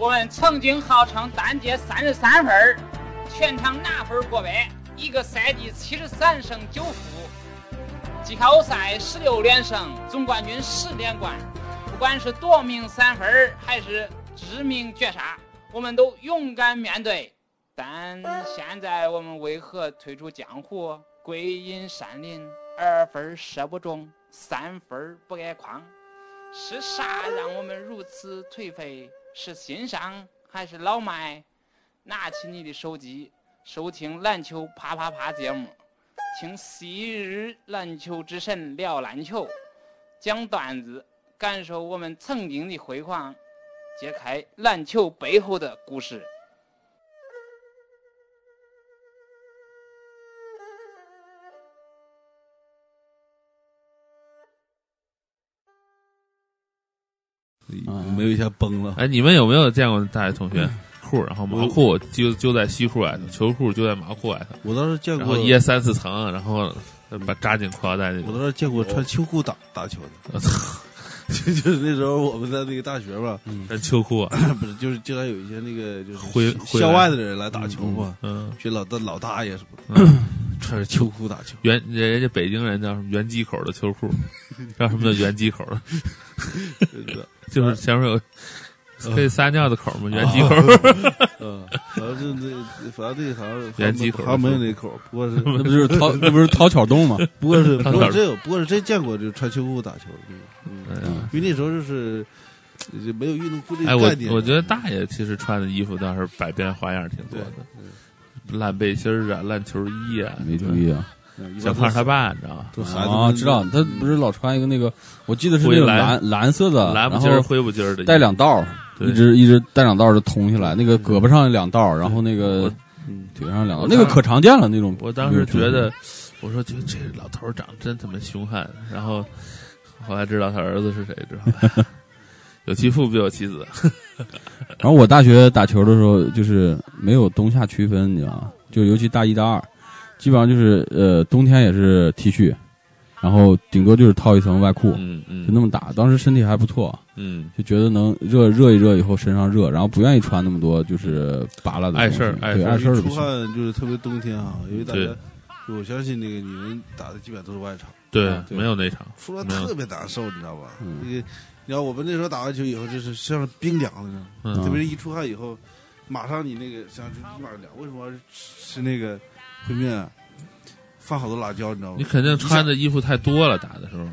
我们曾经号称单节三十三分，全场拿分过百，一个赛季七十三胜九负，季后赛十六连胜，总冠军十连冠。不管是夺命三分还是致命绝杀，我们都勇敢面对。但现在我们为何退出江湖，归隐山林？二分射不中，三分不挨筐，是啥让我们如此颓废？是新伤还是老迈？拿起你的手机，收听篮球啪啪啪节目，听昔日篮球之神聊篮球，讲段子，感受我们曾经的辉煌，揭开篮球背后的故事。没有一下崩了。哎，你们有没有见过大学同学裤，然后毛裤就就在西裤外头，球裤就在毛裤外头，我倒是见过然后掖三四层，然后把扎进裤腰带里我。倒是见过穿秋裤打打球的，我操，就就是那时候我们在那个大学吧，穿秋裤啊，不是就是经常有一些那个就是校外的人来打球嘛，嗯，学老大老大爷什么的，穿着秋裤打球，原人家北京人叫什么原机口的秋裤，知道什么叫圆机口的？就是前面有可以撒尿的口嘛，圆机口。嗯，反正就那反正那个好像圆机口好像没有那口，不过是 那不就是掏那不是掏巧洞吗？不过是他不过是真有，不过是真见过就穿秋裤打球的，嗯，因为那时候就是就没有运动裤这哎，我个概念，我觉得大爷其实穿的衣服倒是百变花样挺多的，烂背心儿啊，烂球衣啊，没注意啊。小胖他爸，你知道吗？啊，知道他不是老穿一个那个，我记得是那个蓝蓝蓝色的，蓝不筋儿、然后灰不筋儿的，带两道儿，一直一直带两道儿就通下来，那个胳膊上两道儿，然后那个腿上两道儿，那个可常见了那种。我当时觉得，我说这这老头长得真他妈凶悍，然后后来知道他儿子是谁，知道吧？有其父必有其子，然后我大学打球的时候，就是没有冬夏区分，你知道吗？就尤其大一、大二，基本上就是呃冬天也是 T 恤，然后顶多就是套一层外裤，嗯嗯，就那么打。当时身体还不错，嗯，就觉得能热热一热以后身上热，然后不愿意穿那么多就是拔了的碍事儿碍对事儿出。汗就是特别冬天啊，因为大家，我相信那个女人打的基本上都是外场，对啊，对。没有内场，出来特别难受，你知道吧？嗯。那个，你知道我们那时候打完球以后，就是像冰凉的，嗯。特别是一出汗以后，马上你那个像就立马凉。为什么要吃那个烩面啊？放好多辣椒，你知道吗？你肯定穿的衣服太多了，打的时候，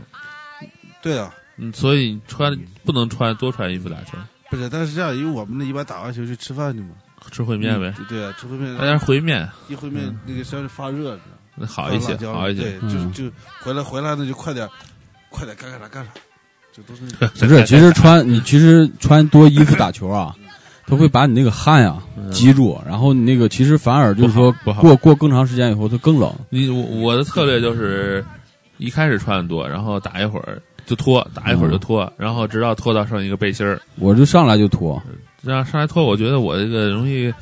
对啊，嗯，所以你穿不能穿多穿衣服打球，不是，但是这样，因为我们那一般打完球去吃饭去嘛，吃烩面呗，对对啊，吃烩面，大家烩面，一烩面那个稍微发热，你知道吗那好一些，好一些。对，就嗯就回来回来那就快点，快点该干啥干啥，就都是不是，其实穿你其实穿多衣服打球啊，它会把你那个汗呀嗯。积住，然后你那个其实反而就是说过过更长时间以后它更冷。你我我的策略就是一开始穿的多，然后打一会儿就脱，打一会儿就脱，然后直到脱到剩一个背心儿，我就上来就脱，这样上来脱，我觉得我这个容易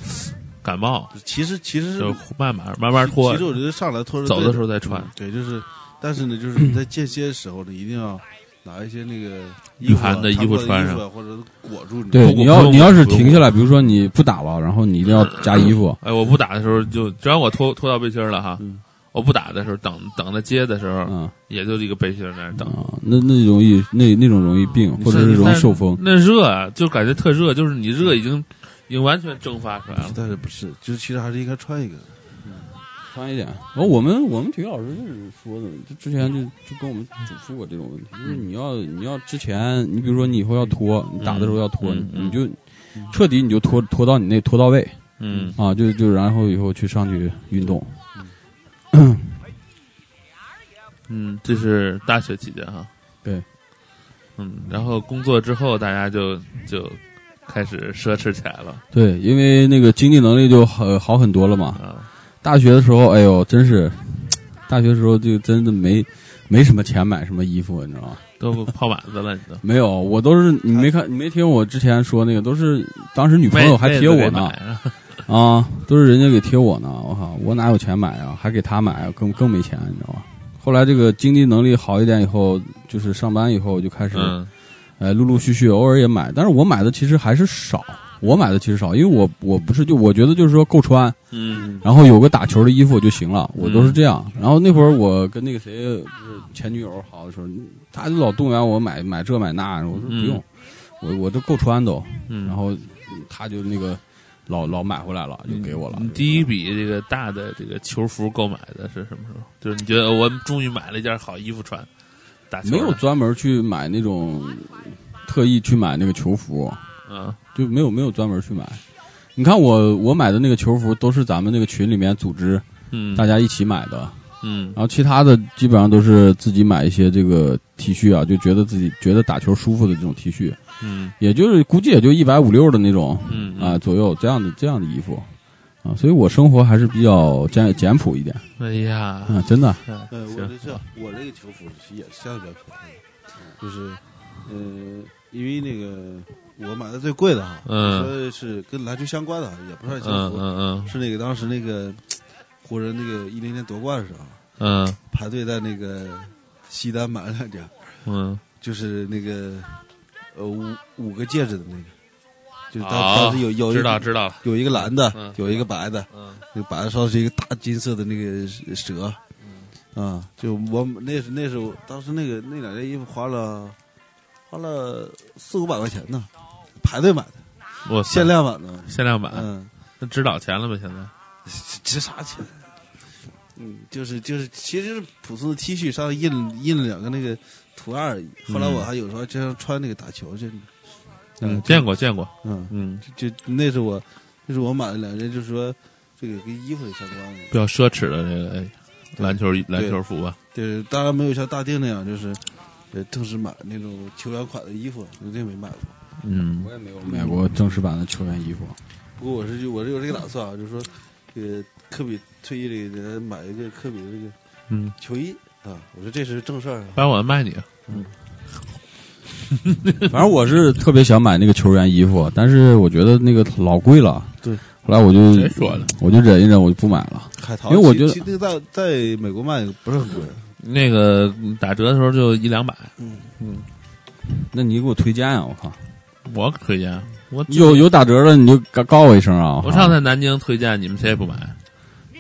感冒，其实其实是就慢慢慢慢脱。其实，我觉得上来脱是走的时候再穿。嗯。对，就是，但是呢，就是 你在间歇的时候呢，一定要拿一些那个御寒的衣服穿上或者裹住你。对，你要你要是停下来，比如说你不打了，然后你一定要加衣服。哎，我不打的时候就只要我脱脱到背心儿了哈，嗯我不打的时候等等着接的时候，嗯也就一个背心儿在那儿等。啊，那那容易那那种容易病，或者是容易受风。那热啊，就感觉特热，就是你热已经已经完全蒸发出来了。但是不是，就是其实还是应该穿一个。穿一点。然后我们我们体育老师就是说的，就之前就就跟我们嘱咐过这种问题，就是你要你要之前，你比如说你以后要脱，你打的时候要脱，嗯嗯你就彻底你就脱脱到你那脱到位嗯，啊，就就然后以后去上去运动。嗯，这是大学期间哈。对。嗯，然后工作之后，大家就就开始奢侈起来了对，因为那个经济能力就好好很多了嘛。啊。大学的时候，哎呦，真是，大学的时候就真的没没什么钱买什么衣服，你知道吗？都泡板子了，你都。没有，我都是你没看，你没听我之前说那个，都是当时女朋友还贴我呢 啊，都是人家给贴我呢，我靠，我哪有钱买啊？还给她买啊，更更没钱，你知道吗？后来这个经济能力好一点以后，就是上班以后就开始，嗯呃，陆陆续续偶尔也买，但是我买的其实还是少，我买的其实少，因为我我不是就我觉得就是说够穿，嗯然后有个打球的衣服就行了，我都是这样。然后那会儿我跟那个谁不是前女友好的时候，他就老动员我买买这买那，我说不用，我我都够穿都。嗯，然后他就那个老老买回来了，就给我了你。第一笔这个大的这个球服购买的是什么时候？就是你觉得我终于买了一件好衣服穿，打球没有专门去买那种特意去买那个球服，嗯就没有没有专门去买。你看我我买的那个球服都是咱们那个群里面组织嗯。大家一起买的，嗯。然后其他的基本上都是自己买一些这个 T 恤啊，就觉得自己觉得打球舒服的这种 T 恤，嗯。也就是估计也就一百五六的那种嗯啊左右这样的这样的衣服。啊，所以我生活还是比较简简朴一点。哎呀，啊，真的。呃，我行。这这我这个球服是也是相对比较便宜，就是呃，因为那个我买的最贵的哈，嗯。说是跟篮球相关的，也不算球嗯服，嗯是那个当时那个湖人那个一零年夺冠的时候，嗯。排队在那个西单买了两件，嗯。就是那个呃五五个戒指的那个，就当当时有有知道知道，有一个蓝的嗯，有一个白的，嗯。那个白的上是一个大金色的那个蛇，啊，就我那是那时候当时那个那两件衣服花了花了四五百块钱呢，排队买的，我限量版的，限量版，嗯，那值老钱了吧？现在？值啥钱？嗯，就是就是，其实就是普通的 T 恤上印印了两个那个图案而已。后来我还有时候经常穿那个打球去，嗯，见过见过，嗯，嗯，就就那是我，那是我买的两件，就是说这个跟衣服有相关的。比较奢侈的这个哎篮球篮球服吧，对，当然没有像大定那样，就是呃正式买那种球员款的衣服，我这没买过。嗯我也没有买过正式版的球员衣服。不过我是就我是有这个打算啊，就是说，这个科比退役了，给他买一个科比的这个嗯，球衣啊，我说这是正事儿啊。把我卖你，嗯 反正我是特别想买那个球员衣服，但是我觉得那个老贵了。对，后来我就谁说的？我就忍一忍，我就不买了。海淘，因为我觉得其其实那个在在美国卖不是很贵，那个打折的时候就一两百，嗯嗯那你给我推荐啊、我靠，我可推荐，我有有打折的你就告告我一声啊！我上次南京推荐，你们谁也不买，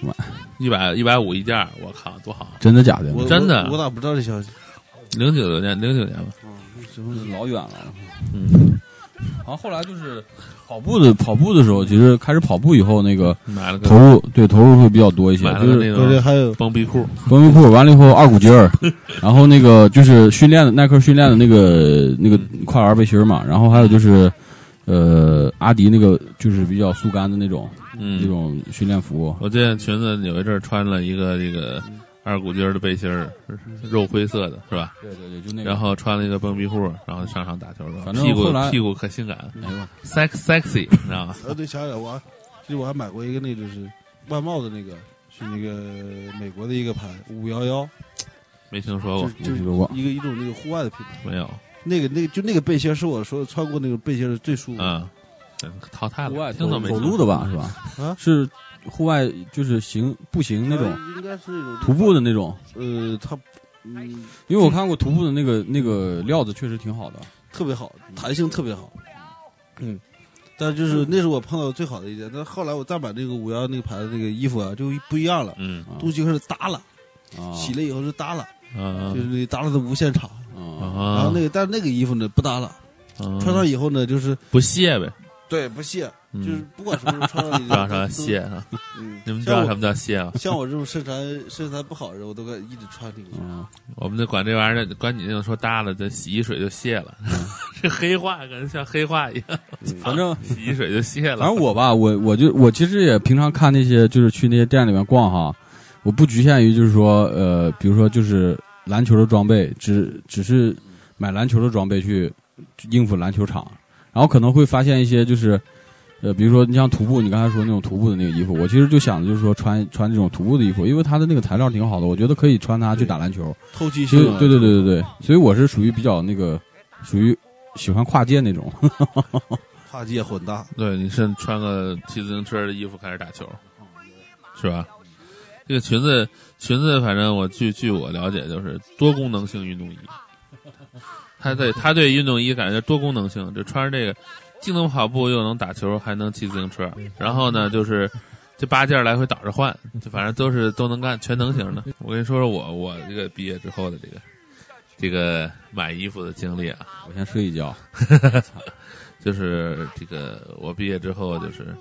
买一百一百五一件，我靠，多好！真的假的？我真的我我咋不知道这消息？零九年，零九年吧，这不是老远了。嗯，然后后来就是跑步的跑步的时候，其实开始跑步以后，那个买了个投入对投入会比较多一些，就是个那个还有绷臂裤，绷臂裤，完了以后二股筋儿，然后那个就是训练的耐克训练的那个那个跨栏背心儿嘛，然后还有就是呃阿迪那个就是比较速干的那种嗯，那种训练服，我见裙子有一阵儿穿了一个这个二股筋儿的背心儿，肉灰色的是吧？对对对，就那个然后穿了一个蹦皮裤，然后上场打球的，反正屁股屁股可性感哎呦，sex sexy，你知道吗？呃，对，想起来我还，其实我还买过一个，那就是外贸的那个，是那个美国的一个牌五幺幺，没听说过，就没听说过一个一种那个户外的品牌。没有，那个那个就那个背心是我说穿过那个背心是最舒服的。嗯，淘汰了，户外听都没走路的吧是吧？啊是户外就是行步行那种。呃应该是那种徒步的那种，呃，它嗯因为我看过徒步的那个那个料子确实挺好的。特别好，弹性特别好。嗯，但就是那是我碰到最好的一件。但后来我再买那个五幺那个牌子那个衣服啊，就不一样了，嗯。啊东西开始耷了，啊，洗了以后就耷了，嗯就是那耷了的无限长。啊，然啊后，那个，但是那个衣服呢不耷了，嗯穿上以后呢就是不卸呗，对不卸，嗯就是不管什么时候穿上 你知道啥卸啊？嗯，你们知道什么叫卸吗？像我这种身材身材不好的人，我都敢一直穿这个。嗯，我们就管这玩意儿，管你那种说搭了，这洗一水就卸了，这黑话感觉像黑话一样，反正 洗一水就卸了。反正我吧，我我就我其实也平常看那些，就是去那些店里面逛哈，我不局限于就是说，呃，比如说就是篮球的装备，只只是买篮球的装备去应付篮球场，然后可能会发现一些就是，呃，比如说你像徒步，你刚才说那种徒步的那个衣服，我其实就想的就是说穿穿这种徒步的衣服，因为它的那个材料挺好的，我觉得可以穿它去打篮球。透气性啊，对对对对对，所以我是属于比较那个，属于喜欢跨界那种。跨界混搭，对，你是穿个骑自行车的衣服开始打球，是吧？这个裙子，裙子，反正我据据我了解，就是多功能性运动衣。它对他对运动衣感觉多功能性，就穿着这个，既能跑步又能打球，还能骑自行车。然后呢，就是这八件来回倒着换，就反正都是都能干，全能型的。我跟你说说我我这个毕业之后的这个这个买衣服的经历啊，我先睡一觉。就是这个我毕业之后就是，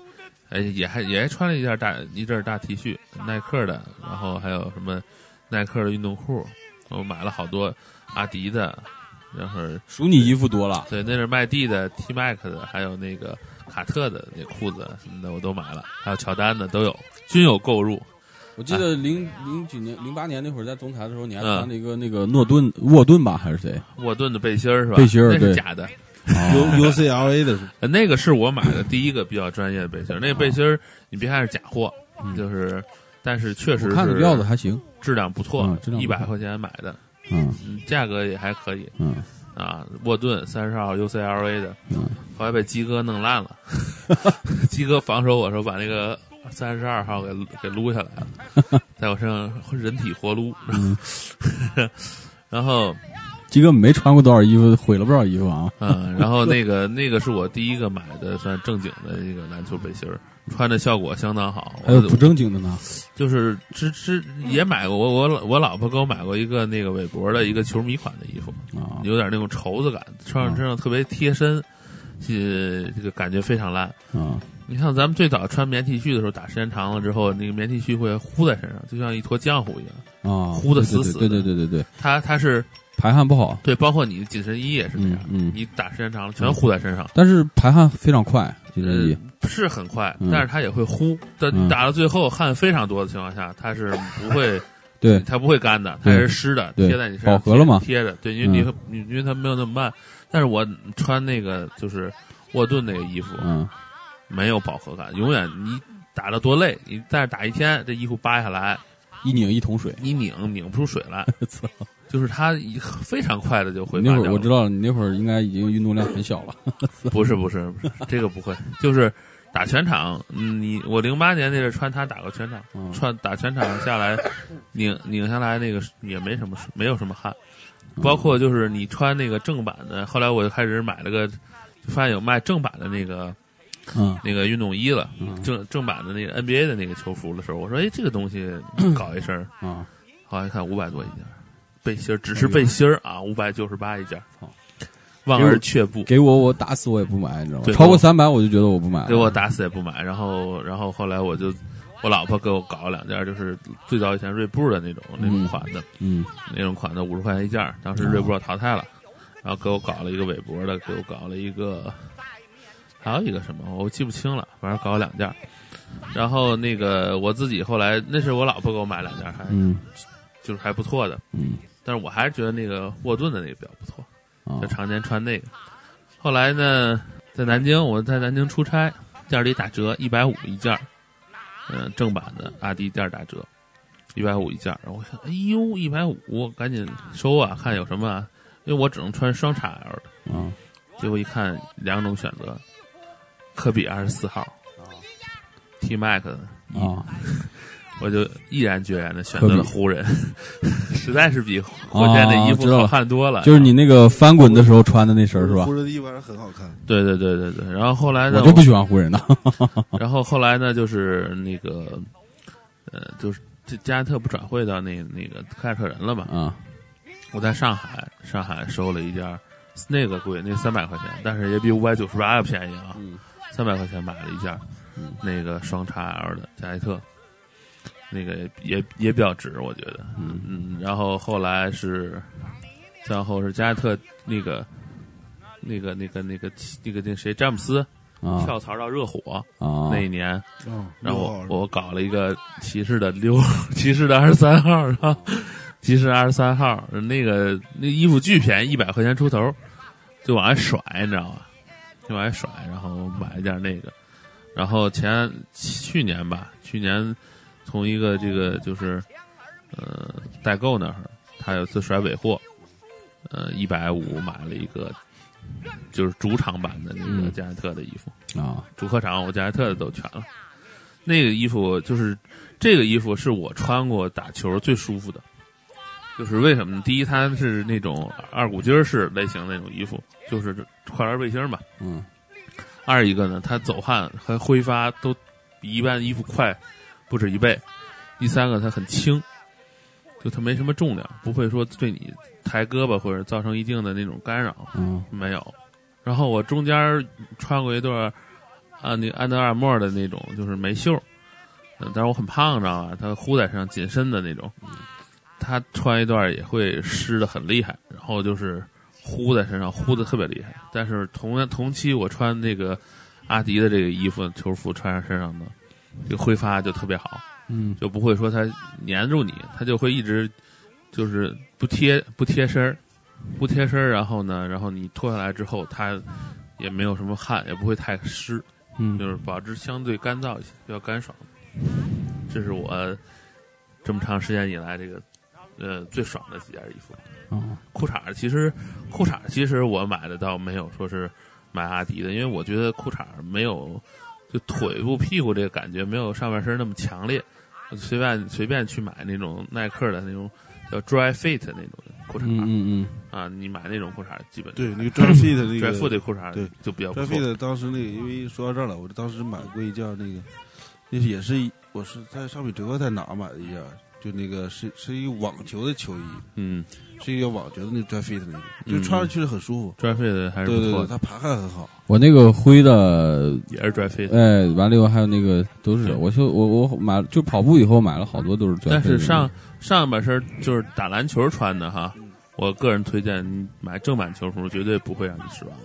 哎也还也还穿了一件大一阵大 T 恤，耐克的，然后还有什么耐克的运动裤，我买了好多阿迪的，然后数你衣服多了，对，那是麦蒂的、T Mac 的，还有那个卡特的那裤子什么的，我都买了，还有乔丹的都有，均有购入。我记得零零几年、零八年那会儿在总裁的时候，你还穿了一个那个诺顿沃顿吧，还是谁？沃顿的背心儿是吧？背心儿那是假的，U U C L A 的那个是我买的第一个比较专业的背心儿。那个背心儿你别看是假货，就是，但是确实我看着料子还行，质量不错嗯质，量不错一百块钱买的，嗯。嗯，价格也还可以。嗯。啊。沃顿三十号 UCLA 的，嗯，后来被鸡哥弄烂了，鸡哥防守我时候把那个三十二号给给撸下来了，在我身上人体活撸，嗯。然后鸡哥没穿过多少衣服，毁了不少衣服啊。嗯，然后那个那个是我第一个买的算正经的一个篮球背心儿，穿的效果相当好。还有不正经的呢，就是之之也买过，我我老我老婆给我买过一个那个韦博的一个球迷款的衣服，啊，有点那种绸子感，穿上身上特别贴身，呃，这个感觉非常烂。啊你像咱们最早穿棉 T 恤的时候，打时间长了之后，那个棉 T 恤会糊在身上，就像一坨浆糊一样。啊，糊的死死的对对对对对对，它它是排汗不好，对，包括你的紧身衣也是这样，嗯嗯你打时间长了全糊在身上。但是排汗非常快，紧身衣呃，是很快，嗯但是它也会糊。但嗯打到最后汗非常多的情况下，它是不会，对它不会干的，它对是湿的，对贴在你身上饱和了嘛贴着。对，因为嗯你你因为它没有那么慢。但是我穿那个就是沃顿那个衣服，嗯没有饱和感，永远你打的多累，你但是打一天，这衣服扒下来，一拧一桶水。一拧拧不出水来，操！就是他一非常快的就会那。会儿我知道，你那会儿应该已经运动量很小了。不是不是不是，这个不会，就是打全场。嗯，你我零八年那阵穿它打过全场，嗯穿打全场下来，拧拧下来那个也没什么没有什么汗，嗯包括就是你穿那个正版的，后来我就开始买了个，发现有卖正版的那个嗯那个运动衣了，嗯正正版的那个 NBA 的那个球服的时候，我说哎这个东西搞一身儿，啊，后来看五百多一件儿，背心儿只是背心儿啊，五百九十八一件望而却步。给我我打死我也不买，你知道吗？超过三百我就觉得我不买了。给我打死也不买。然后，然后后来我就，我老婆给我搞了两件，就是最早以前锐步的那种那种款的，嗯那种款的五十块钱一件，当时锐步要淘汰了，然后给我搞了一个韦博的，给我搞了一个，还有一个什么我记不清了，反正搞了两件。然后那个我自己后来那是我老婆给我买两件，还嗯就是还不错的，嗯但是我还是觉得那个沃顿的那个比较不错。啊就常年穿那个。后来呢，在南京，我在南京出差，店里打折，一百五一件儿，嗯、正版的阿迪店儿打折，一百五一件儿。然后我想，哎呦，一百五，赶紧收啊，看有什么、啊，因为我只能穿双 XL 的。嗯结果一看，两种选择，科比二十四号，T Mac 的我就毅然决然的选择了湖人，实在是比火箭的衣服好看多了。就是你那个翻滚的时候穿的那身是吧湖？人的衣服还是很好看。对对对对对，然后后来呢，我就不喜欢湖人的。然后后来呢，就是那个，呃，就是这加内特不转会到那那个凯尔特人了嘛？啊我在上海，上海收了一件，那个贵，那三百块钱，但是也比五百九十八要便宜啊，嗯三百块钱买了一件嗯，那个双叉 L 的加内特，那个也也也比较值，我觉得，嗯嗯，然后后来是，再往后是加内特那个。那个、那个、那个、那个、那个谁，詹姆斯啊跳槽到热火，啊那一年，嗯，然后我我搞了一个骑士的六，骑士的二十三号，然后骑士二十三号，那个那衣服巨便宜，一百块钱出头，就往外甩，你知道吗？就往外甩，然后买一件那个，然后前去年吧，去年从一个这个就是呃代购那儿，他有次甩尾货，呃一百五买了一个。就是主场版的那个嗯加内特的衣服，啊主客场我加内特的都全了。那个衣服就是这个衣服是我穿过打球最舒服的，就是为什么呢？第一，它是那种二股筋儿式类型那种衣服，就是快栏背心儿嘛。嗯二一个呢，它走汗和挥发都比一般衣服快不止一倍。第三个，它很轻，就它没什么重量，不会说对你抬胳膊或者造成一定的那种干扰。嗯没有。然后我中间穿过一段啊，那个安德尔莫的那种，就是没袖，嗯，但是我很胖，知道吧？它呼在身上紧身的那种，他穿一段也会湿的很厉害，然后就是呼在身上，呼的特别厉害。但是同同期我穿那个阿迪的这个衣服球服穿上身上呢，这个挥发就特别好。嗯就不会说它粘住你，它就会一直就是不贴不贴身儿，不贴身儿，然后呢，然后你脱下来之后，它也没有什么汗，也不会太湿，嗯就是保持相对干燥一些，比较干爽。这是我这么长时间以来这个呃最爽的几件衣服。哦裤衩儿其实裤衩儿其实我买的倒没有说是买阿迪的，因为我觉得裤衩儿没有就腿部屁股这个感觉没有上半身那么强烈。我随便随便去买那种耐克的那种叫 dry fit 那种裤衩儿、嗯嗯啊，你买那种裤衩基本对，那个 dry fit 那个 dry 个 fit 的裤衩对就比较不 dry 错 fit 当时那个，因为说到这儿了，我当时买过一件那个，那也是一我是在上米折扣在哪买的一件，就那个是是一个网球的球衣，嗯是一个网球的那个 dry fit 的那个，嗯就穿上去很舒服。，dry fit 的还是对对对，不错的，它排汗很好。我那个灰的，也是 dry fit。哎，完了以后还有那个都是，我就我我买就跑步以后买了好多都是专费的。但是上上半身就是打篮球穿的哈嗯，我个人推荐你买正版球服，绝对不会让你失望，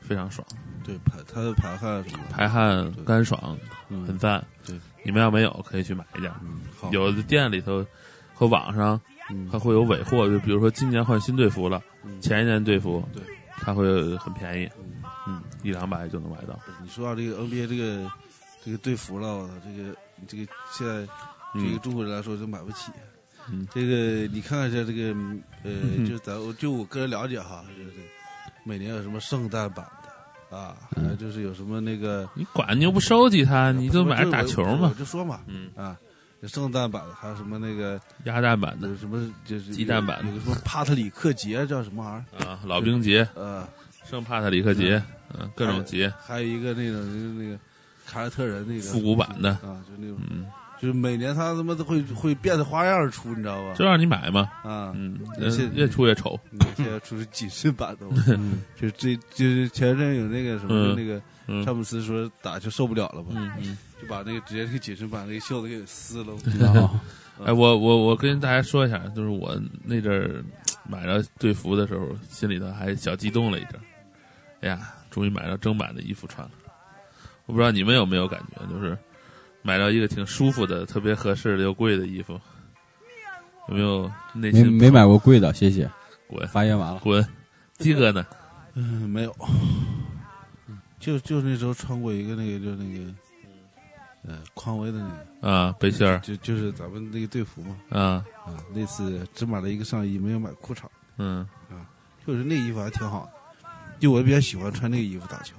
非常爽，对排它的排汗什么的，排汗干爽，嗯很赞。对，你们要没有可以去买一件，嗯好。有的店里头和网上嗯。它会有尾货，就比如说今年换新队服了，嗯。前一年队服，对，它会很便宜，嗯。嗯，一两百就能买到。你说到这个 NBA 这个这个队服了，我操，这个这个现在对于嗯中国人来说就买不起。嗯。这个你看一下这个呃，嗯就咱就我个人了解哈，就是每年有什么圣诞版的啊，还有就是有什么那个，你管你又不收集它，你就买着打球我嘛。就说嘛嗯，啊，有圣诞版的，还有什么那个鸭蛋版的有什么就是鸡蛋版的有什么帕特里克节叫什么玩意儿啊，老兵节、呃，圣帕特里克节，嗯，各种节，还有一个那个就是那个凯尔特人那个复古版的啊，就那种。嗯，就是每年他他妈都会会变着花样出，你知道吧？就让你买嘛。啊，嗯，越出越丑。你现在出是紧身版的，就这就是前阵有那个什么嗯那个嗯詹姆斯说打就受不了了嘛。就把那个直接那个紧身版那个袖子给撕了。啊哎，我我我跟大家说一下，就是我那阵儿买着队服的时候，心里头还小激动了一阵儿。哎呀，终于买到正版的衣服穿了。我不知道你们有没有感觉，就是买到一个挺舒服的、特别合适的又贵的衣服，有没有内心没没买过贵的，谢谢。滚发言完了。滚？鸡哥呢？嗯，没有，就就那时候穿过一个那个就那个，呃，匡威的那个，啊，背心儿就就是咱们那个队服嘛，啊，啊，那次只买了一个上衣，没有买裤衩，嗯啊就是那衣服还挺好的，就我比较喜欢穿那个衣服打球，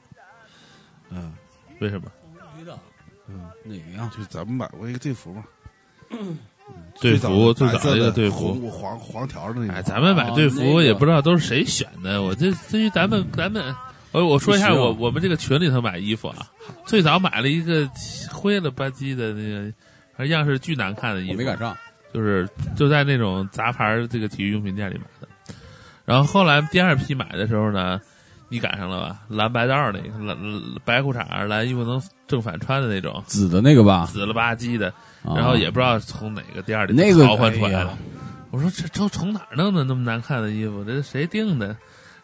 嗯。为什么？嗯，哪个呀？就是咱们买过一个队服嘛，队服最早的一个队服。黄黄条的那个。哎，咱们买队服也不知道都是谁选的。我这至于咱们咱们，我我说一下我我们这个群里头买衣服啊，最早买了一个灰了吧唧的那个，样式巨难看的衣服，没赶上。就是就在那种杂牌这个体育用品店里买的。然后后来第二批买的时候呢，你赶上了吧？蓝白道儿那个蓝白裤衩蓝衣服能正反穿的那种，紫的那个吧，紫了吧唧的，啊然后也不知道从哪个店儿里那个淘换出来的哎。我说这都从哪儿弄的那么难看的衣服？这是谁订的？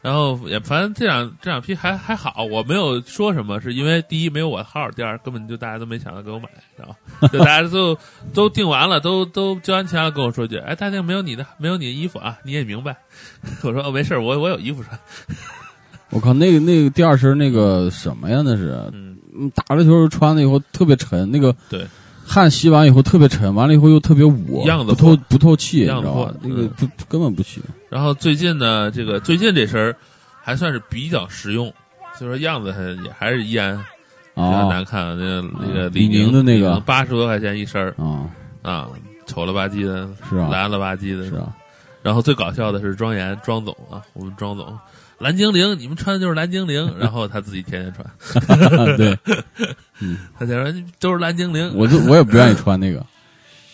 然后也反正这两这两批还还好，我没有说什么，是因为第一没有我号，第二根本就大家都没想到给我买，知道吧？就大家都 都订完了，都都交完钱了，跟我说句，哎，大定没有你的没有你的衣服啊，你也明白？我说哦，没事儿，我我有衣服穿。我靠，那个那个第二身那个什么呀？那是嗯，嗯打了球穿了以后特别沉，那个对，汗吸完以后特别沉，完了以后又特别捂，样子不透不透气，你样子破知道吧？那个嗯不根本不行。然后最近呢，这个最近这身还算是比较实用，所以说样子还也还是依然比较啊难看。那个那个啊李宁宁的那个八十多块钱一身儿啊，啊，丑了吧唧的，是啊蓝了吧唧的。是啊，然后最搞笑的是庄严庄总啊，我们庄总蓝精灵，你们穿的就是蓝精灵，然后他自己天天穿，对，他就说都是蓝精灵，我就我也不愿意穿那个，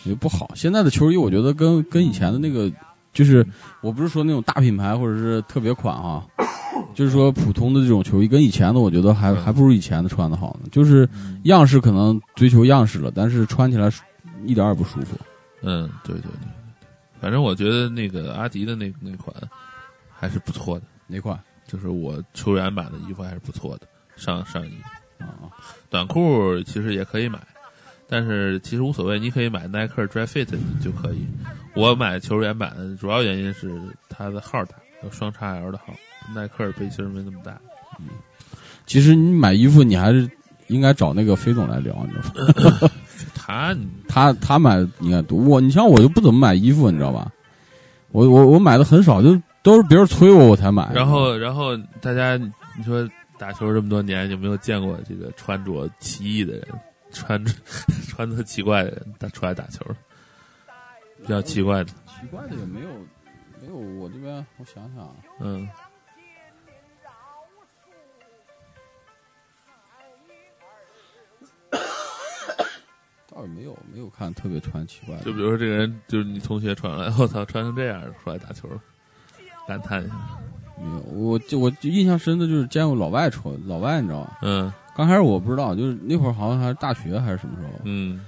也不好。现在的球衣，我觉得跟跟以前的那个，就是我不是说那种大品牌或者是特别款啊，就是说普通的这种球衣，跟以前的我觉得还还不如以前的穿的好呢。就是样式可能追求样式了，但是穿起来一点也不舒服。嗯，对对对，反正我觉得那个阿迪的那那款还是不错的。哪款？就是我球员版的衣服还是不错的，上上衣啊，短裤其实也可以买，但是其实无所谓，你可以买耐克 Dry Fit 就可以。我买球员版的主要原因是它的号大，有双叉 L 的号，耐克背心没那么大。嗯，其实你买衣服你还是应该找那个飞总来聊，你知道吗？他他他买你看多，我你像我就不怎么买衣服，你知道吧？我我我买的很少，就。都是别人催我，我才买。然后，然后大家，你说打球这么多年，有没有见过这个穿着奇异的人，穿 着穿的奇怪的人打出来打球？比较奇怪的。奇怪的也没有，没有。我这边我想想，嗯，倒也没有，没有看特别穿奇怪的。就比如说这个人，就是你同学穿来，我操，穿成这样出来打球。感叹一下，没有，我就我就印象深的就是见过老外穿，老外你知道吗？嗯，刚开始我不知道，就是那会儿好像还是大学还是什么时候，嗯，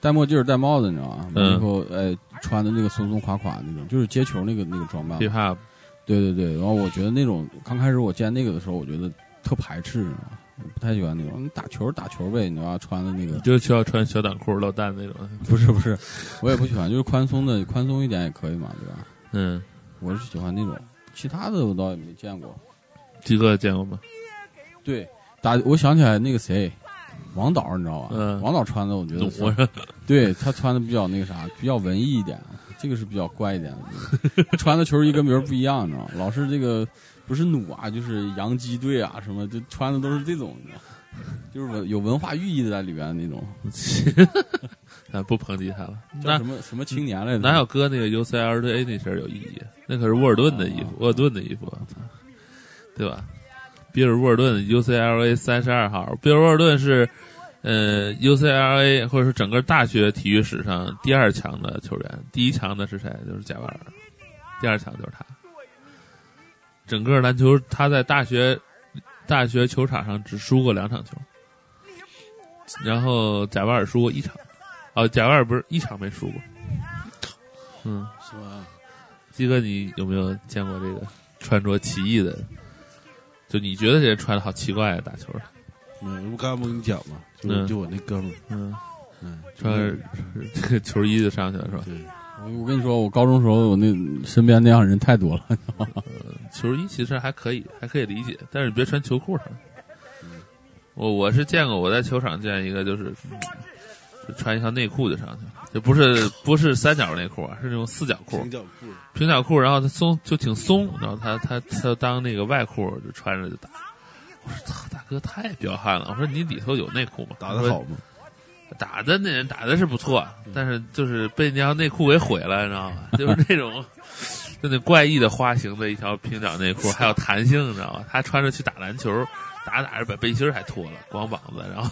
戴墨镜戴帽子你知道吗？嗯、然后哎穿的那个松松垮垮那种，就是接球那个那个装扮。hip hop，对对对，然后我觉得那种刚开始我见那个的时候，我觉得特排斥，你知道吗？不太喜欢那种打球打球呗，你知道穿的那个，就需要穿小短裤露蛋那种。不是不是，我也不喜欢，就是宽松的，宽松一点也可以嘛，对吧？嗯。我是喜欢那种，其他的我倒也没见过。鸡哥见过吗？对，打我想起来那个谁，王导，你知道吧？嗯。王导穿的，我觉得我，对他穿的比较那个啥，比较文艺一点。这个是比较怪一点的，穿的球衣跟别人不一样，你知道吗？老是这个不是弩啊，就是洋基队啊什么，就穿的都是这种，你知道就是文有文化寓意的在里边那种。咱不抨击他了。那什么什么青年来着？哪有哥那个 UCLA 那身有意义？那可是沃尔顿的衣服，沃尔顿的衣服，对吧？比尔沃尔顿 UCLA 三十二号，比尔沃尔顿是呃 UCLA 或者是整个大学体育史上第二强的球员，第一强的是谁？就是贾巴尔，第二强就是他。整个篮球他在大学大学球场上只输过两场球，然后贾巴尔输过一场。哦，贾维尔不是一场没输过，嗯，是吧？鸡哥，你有没有见过这个穿着奇异的？就你觉得这人穿的好奇怪啊，打球？嗯，我刚刚不跟你讲嘛，就就我那哥们儿，嗯嗯，穿这个球衣就上去了是吧？对，我我跟你说，我高中时候我那身边那样人太多了。球衣其实还可以，还可以理解，但是别穿球裤上。我我是见过，我在球场见一个就是。穿一条内裤就上去了，就不是不是三角内裤啊，是那种四角裤。平角裤，平角裤，然后它松就挺松，然后他他他当那个外裤就穿着就打。我说操，大哥太彪悍了！我说你里头有内裤吗？打的好吗？打的那人打的是不错，但是就是被那条内裤给毁了，你知道吗？就是那种就那怪异的花型的一条平角内裤，还有弹性，你知道吗？他穿着去打篮球，打着打着把背心还脱了，光膀子，然后。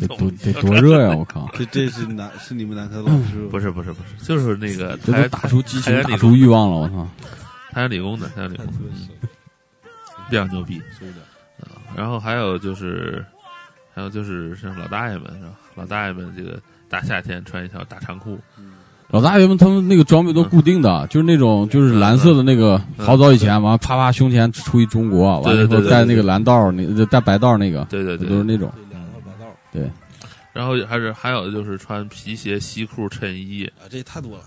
得多得多热呀！我靠，这这是男是你们男科老师？不是不是不是，就是那个这都打出激情，打出欲望了！我操，太阳理工的，太阳理工的，比较牛逼。是的，然后还有就是，还有就是像老大爷们是吧？老大爷们这个大夏天穿一条大长裤，老大爷们他们那个装备都固定的，就是那种就是蓝色的那个，好早以前完啪啪胸前出一中国，完了以后带那个蓝道那带白道那个，对对对，都是那种。对，然后还是还有就是穿皮鞋、西裤、衬衣啊，这太多了。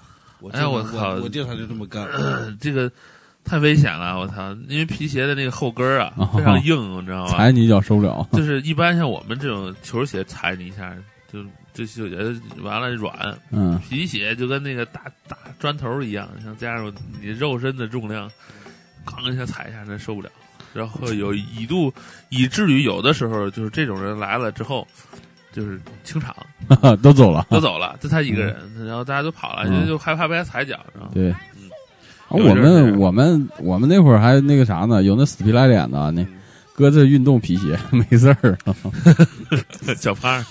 哎，我操！我经常就这么干，这个太危险了，我操！因为皮鞋的那个后跟啊非常硬，你知道吗？踩你一脚受不了。就是一般像我们这种球鞋踩你一下就就就觉得完了软。嗯，皮鞋就跟那个大大砖头一样，像加上你肉身的重量，咣一下踩一下那受不了。然后有一度以至于有的时候就是这种人来了之后。就是清场，都走了，都走了，就他一个人，然后大家都跑了，就害怕被他踩脚，然后？对，嗯，我们我们我们那会儿还那个啥呢，有那死皮赖脸的那。搁这运动皮鞋没事儿，小胖，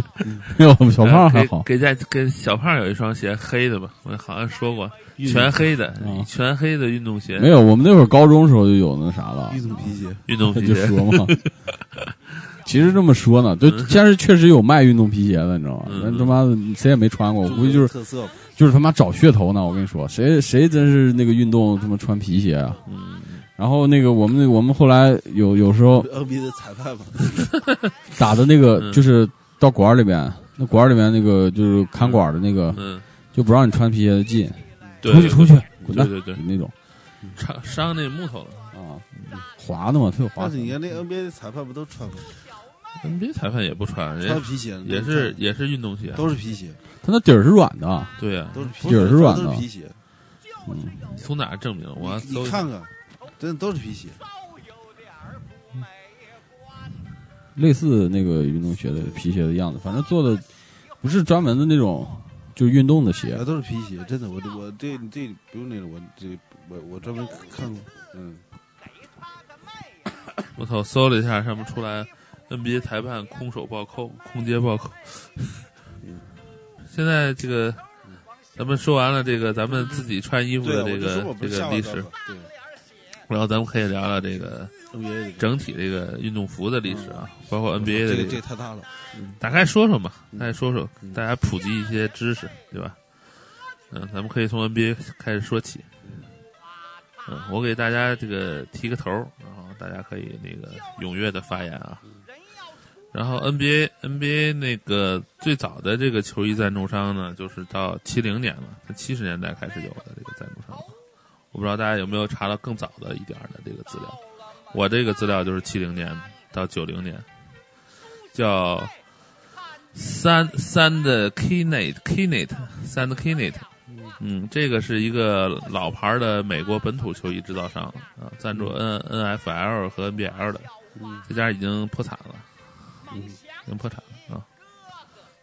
哟，小胖还好。给在跟小胖有一双鞋黑的吧？我好像说过，全黑的，全黑的运动鞋。没有，我们那会儿高中时候就有那啥了，运动皮鞋，运动皮 鞋。说嘛，其实这么说呢，就现在确实有卖运动皮鞋的，你知道吗？那他妈谁也没穿过，我估计就是特色，就是他妈找噱头呢。我跟你说，谁谁真是那个运动他妈穿皮鞋啊？嗯。然后那个我们我们后来有有时候 NBA 的裁判嘛，打的那个就是到馆里边，那馆里面那个就是看管的那个，就不让你穿皮鞋进，出去出去滚蛋，对对对，那种。伤伤那木头了。啊，滑的嘛，特别滑。但是你看那 NBA 的裁判不都穿吗？NBA 裁判也不穿，穿皮鞋，也是也是运动鞋，都是皮鞋，他那底儿是软的，对呀，都是皮底儿是软的。皮鞋。嗯，从哪证明？我你看看。真的都是皮鞋，类似那个运动鞋的皮鞋的样子，反正做的不是专门的那种，就是运动的鞋，都是皮鞋。真的，我我这这不用那个，我这我我专门看过。嗯，我操，搜了一下，上面出来 NBA 裁判空手暴扣、空接暴扣。现在这个，咱们说完了这个，咱们自己穿衣服的这个这个历史。然后咱们可以聊聊这个整体这个运动服的历史啊，包括 NBA 的这个这太大了，大概说说嘛，大概说说，大家普及一些知识，对吧？嗯，咱们可以从 NBA 开始说起。嗯，我给大家这个提个头，然后大家可以那个踊跃的发言啊。然后 NBA NBA 那个最早的这个球衣赞助商呢，就是到七零年了，七十年代开始有的这个赞助商。我不知道大家有没有查到更早的一点的这个资料，我这个资料就是七零年到九零年，叫三三的 Knet Knet 三的 Knet，嗯，这个是一个老牌的美国本土球衣制造商啊，赞助 N N F L 和 N B L 的，这家已经破产了，已经破产了啊，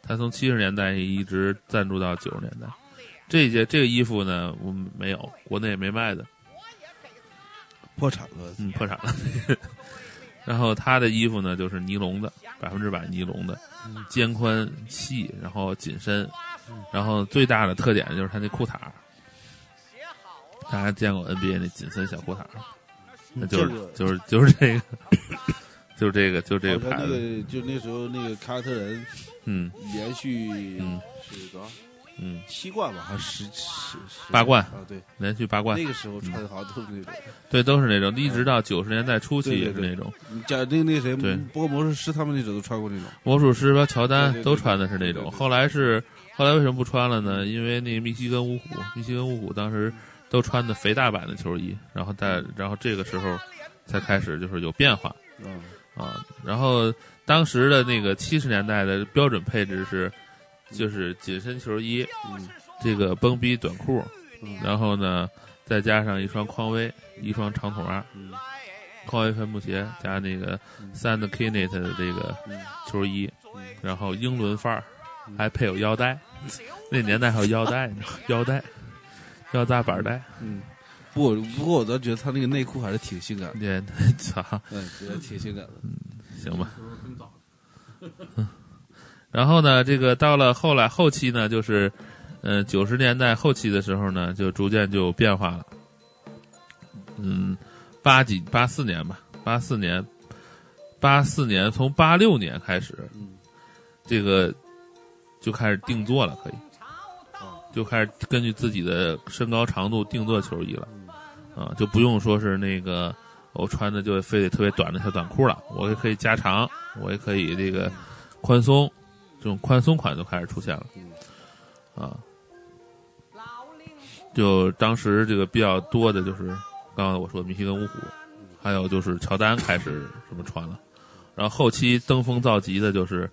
他从七十年代一直赞助到九十年代。这件这个衣服呢，我们没有，国内也没卖的，破产了，嗯，破产了。然后他的衣服呢，就是尼龙的，百分之百尼龙的，肩宽细，然后紧身，然后最大的特点就是他那裤衩大家见过 NBA 那紧身小裤衩那就是就是就是这个，就是这个，就这个牌子。就那时候那个凯尔特人，嗯，连续嗯是多少？嗯，七冠吧，还是十十八冠啊？对，连续八冠。那个时候穿的好像都是那种，对，都是那种，一直到九十年代初期也是那种。讲那那谁，对，不过魔术师他们那时候都穿过那种。魔术师和乔丹都穿的是那种。后来是后来为什么不穿了呢？因为那个密西根五虎，密西根五虎当时都穿的肥大版的球衣，然后在然后这个时候才开始就是有变化。嗯啊，然后当时的那个七十年代的标准配置是。就是紧身球衣，这个绷逼短裤，然后呢，再加上一双匡威，一双长筒袜，匡威帆布鞋加那个三的 Kinet 的这个球衣，然后英伦范儿，还配有腰带，那年代还有腰带，腰带，腰带板带。嗯，不不过我倒觉得他那个内裤还是挺性感的，操，嗯，觉得挺性感的，嗯，行吧。然后呢，这个到了后来后期呢，就是，呃，九十年代后期的时候呢，就逐渐就变化了。嗯，八几八四年吧，八四年，八四年从八六年开始，这个就开始定做了，可以，就开始根据自己的身高长度定做球衣了，啊，就不用说是那个我穿的就非得特别短的小短裤了，我也可以加长，我也可以这个宽松。这种宽松款就开始出现了，啊，就当时这个比较多的就是刚刚我说的密西根五虎，还有就是乔丹开始什么穿了，然后后期登峰造极的就是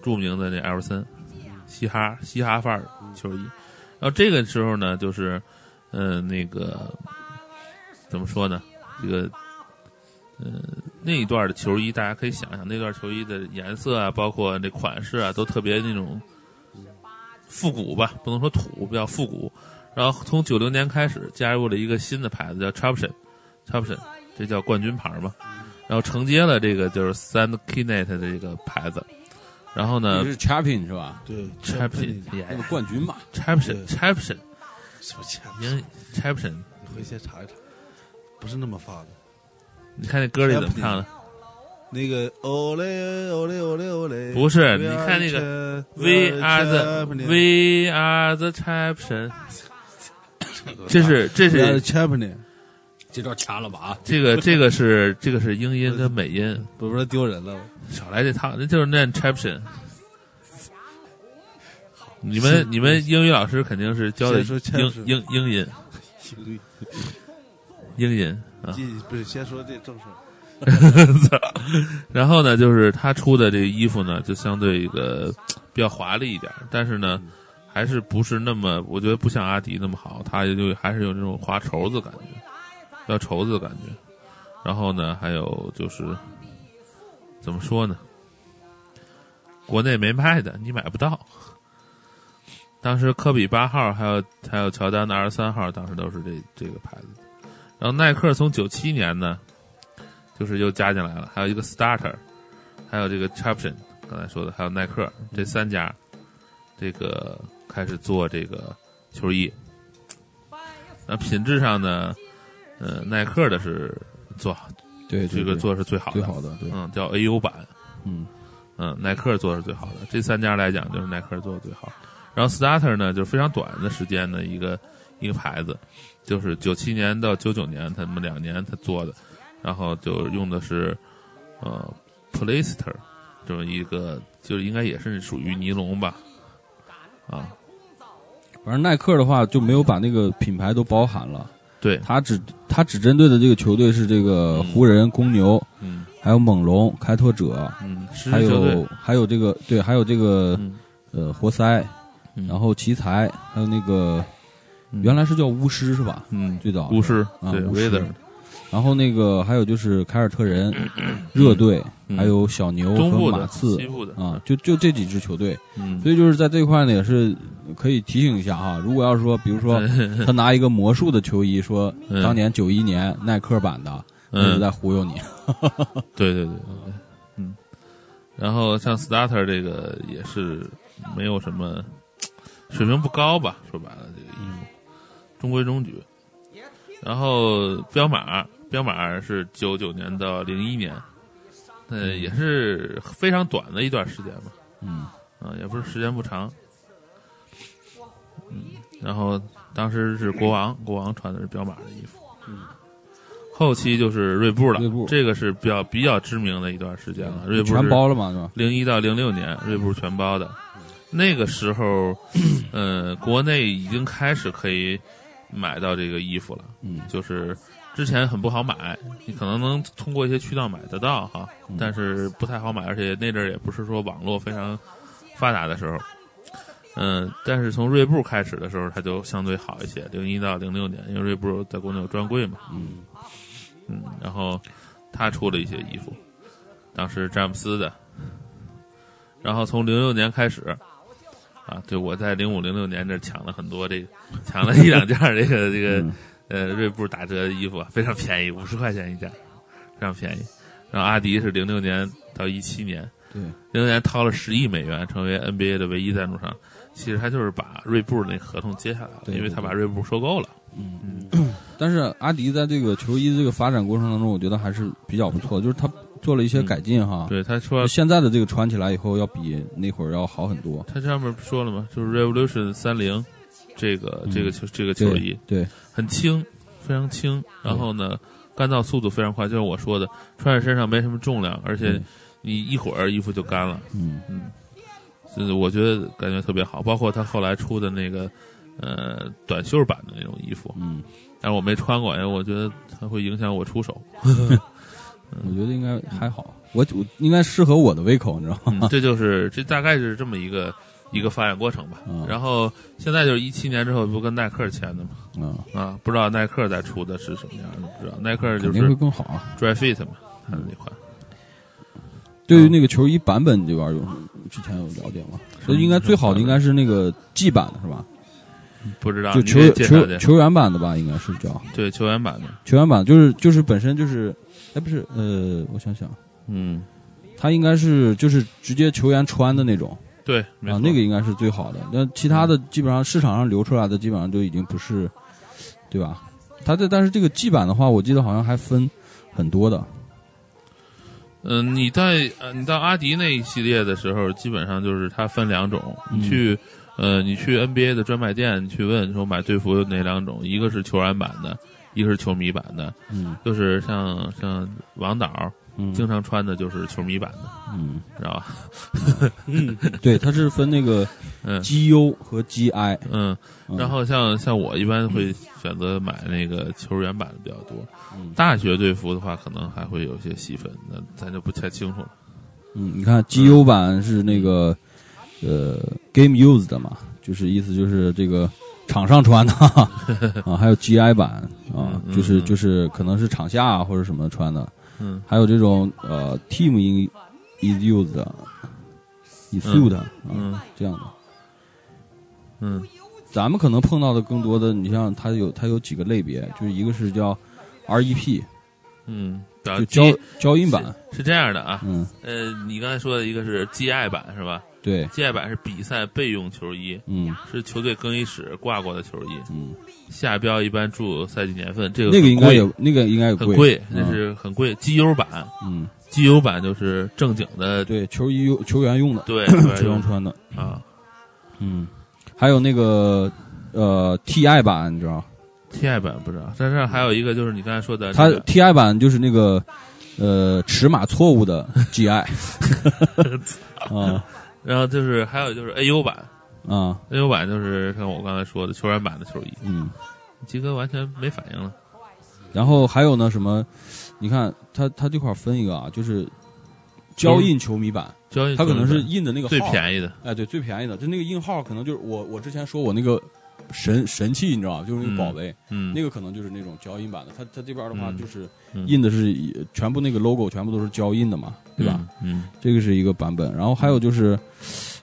著名的那艾弗森，嘻哈嘻哈范儿球衣，然后这个时候呢，就是嗯那个怎么说呢，这个。嗯，那一段的球衣，大家可以想想，那段球衣的颜色啊，包括那款式啊，都特别那种复古吧，不能说土，比较复古。然然后从九零年开始加入了一个新的牌子叫 Chapson，Chapson，这叫冠军牌嘛。然后承接了这个就是 Sand Kinet 的这个牌子。然后呢是 Champion 是吧？对，Champion 那个冠军嘛。Chapson，Chapson，什么钱？英 Chapson，你回去查一查，不是那么发的。你看那歌里怎么唱的？那个哦嘞哦嘞哦嘞哦嘞，不是，你看那个 We are the We are the Champion，这是这是 Champion，这招掐了吧啊！这个这个是这个是英音跟美音，不是丢人了。少来这套，那就是念 Champion。你们你们英语老师肯定是教的英英英音，英音啊，不是先说这正事。然后呢，就是他出的这个衣服呢，就相对一个比较华丽一点，但是呢，还是不是那么，我觉得不像阿迪那么好，他就还是有那种花绸子感觉，要绸子的感觉。然后呢，还有就是怎么说呢？国内没卖的，你买不到。当时科比八号，还有还有乔丹的二十三号，当时都是这这个牌子。然后耐克从九七年呢。就是又加进来了，还有一个 Starter，还有这个 Champion，刚才说的，还有耐克这三家，这个开始做这个球衣。那品质上呢，呃，耐克的是做好，对这个做是最好的，最好的，对，嗯，叫 AU 版，嗯嗯，耐克做是最好的，这三家来讲就是耐克做的最好。然后 Starter 呢，就是非常短的时间的一个一个牌子，就是九七年到九九年，他们两年他做的。然后就用的是，呃，Polyester 这么一个，就是应该也是属于尼龙吧，啊，反正耐克的话就没有把那个品牌都包含了，对，他只他只针对的这个球队是这个湖人、公牛，嗯，还有猛龙、开拓者，嗯，还有还有这个对，还有这个呃活塞，嗯。然后奇才，还有那个原来是叫巫师是吧？嗯，最早巫师啊，对巫师。然后那个还有就是凯尔特人、热队，还有小牛和马刺啊，就就这几支球队。嗯，所以就是在这块呢，也是可以提醒一下哈。如果要是说，比如说 他拿一个魔术的球衣，说当年九一年耐克版的，那是在忽悠你。对对对对，嗯。然后像 Starter 这个也是没有什么水平不高吧，说白了中规中矩。然后彪马。彪马是九九年到零一年，呃，也是非常短的一段时间吧。嗯，啊，也不是时间不长。嗯，然后当时是国王，国王穿的是彪马的衣服。嗯，后期就是锐步了，锐步这个是比较比较知名的一段时间了。锐步全包了嘛，是吧？零一到零六年，锐步全包的。那个时候，呃，国内已经开始可以买到这个衣服了。嗯，就是。之前很不好买，你可能能通过一些渠道买得到哈，但是不太好买，而且那阵儿也不是说网络非常发达的时候。嗯，但是从锐步开始的时候，它就相对好一些。零一到零六年，因为锐步在国内有专柜嘛，嗯嗯，然后他出了一些衣服，当时詹姆斯的，然后从零六年开始，啊，对我在零五零六年这抢了很多这个，抢了一两件这个这个。呃，锐步打折的衣服非常便宜，五十块钱一件，非常便宜。然后阿迪是零六年到一七年，对，零六年掏了十亿美元，成为 NBA 的唯一赞助商。其实他就是把锐步那合同接下来了，因为他把锐步收购了。嗯嗯。但是阿迪在这个球衣这个发展过程当中，我觉得还是比较不错，就是他做了一些改进哈。对，他说现在的这个穿起来以后要比那会儿要好很多。他上面不说了吗？就是 Revolution 三零。这个这个球这个球衣对很轻，非常轻，然后呢，干燥速度非常快，就是我说的，穿在身上没什么重量，而且你一会儿衣服就干了。嗯嗯，就是我觉得感觉特别好，包括他后来出的那个呃短袖版的那种衣服，嗯，但是我没穿过，因为我觉得它会影响我出手。我觉得应该还好，我我应该适合我的胃口，你知道吗？这就是这大概是这么一个。一个发展过程吧，嗯、然后现在就是一七年之后不跟耐克签的嘛，嗯。啊，不知道耐克再出的是什么样的，不知道。耐克就是会更好啊，Dry Fit 嘛，他的那款。对于那个球衣版本这边有之前有了解吗？所以应该最好的应该是那个 G 版的是吧？不知道，就球球球员版的吧，应该是叫。对球员版的。球员版，就是就是本身就是，哎，不是，呃，我想想，嗯，它应该是就是直接球员穿的那种，对啊，那个应该是最好的。那其他的基本上市场上流出来的基本上都已经不是，对吧？它这但是这个季版的话，我记得好像还分很多的。嗯，你在呃，你到阿迪那一系列的时候，基本上就是它分两种。你去，呃，你去 NBA 的专卖店去问说买队服有哪两种？一个是球员版的，一个是球迷版的。嗯，就是像像王导，经常穿的就是球迷版的。嗯，知道吧？嗯，对，它是分那个嗯 GU 和 GI。嗯，然后像像我一般会选择买那个球员版的比较多。大学队服的话，可能还会有些细分，那咱就不太清楚了。嗯，你看 G U 版是那个呃 Game Used 的嘛，就是意思就是这个场上穿的 啊，还有 G I 版啊，就是就是可能是场下或者什么穿的。嗯，还有这种呃 Team in is used 的，issued 啊这样的。嗯，咱们可能碰到的更多的，你像它有它有几个类别，就是一个是叫。R E P，嗯，就胶胶印版是这样的啊，嗯，呃，你刚才说的一个是 G I 版是吧？对，G I 版是比赛备用球衣，嗯，是球队更衣室挂过的球衣，嗯，下标一般注赛季年份，这个那个应该有，那个应该有很贵，那是很贵。G U 版，嗯，G U 版就是正经的，对，球衣球员用的，对，球员穿的。啊，嗯，还有那个呃 T I 版，你知道。T I 版不知道，但是还有一个就是你刚才说的，它 T I 版就是那个呃尺码错误的 G I 啊，然后就是还有就是 A U 版啊，A U 版就是像我刚才说的球员版的球衣，嗯，吉哥完全没反应了。然后还有呢什么？你看他他这块分一个啊，就是胶印球迷版，胶印它可能是印的那个最便宜的，哎对，最便宜的，就那个印号可能就是我我之前说我那个。神神器，你知道吧？就是那个宝贝，嗯，那个可能就是那种胶印版的。它它这边的话，就是印的是全部那个 logo，全部都是胶印的嘛，对吧？嗯，这个是一个版本。然后还有就是，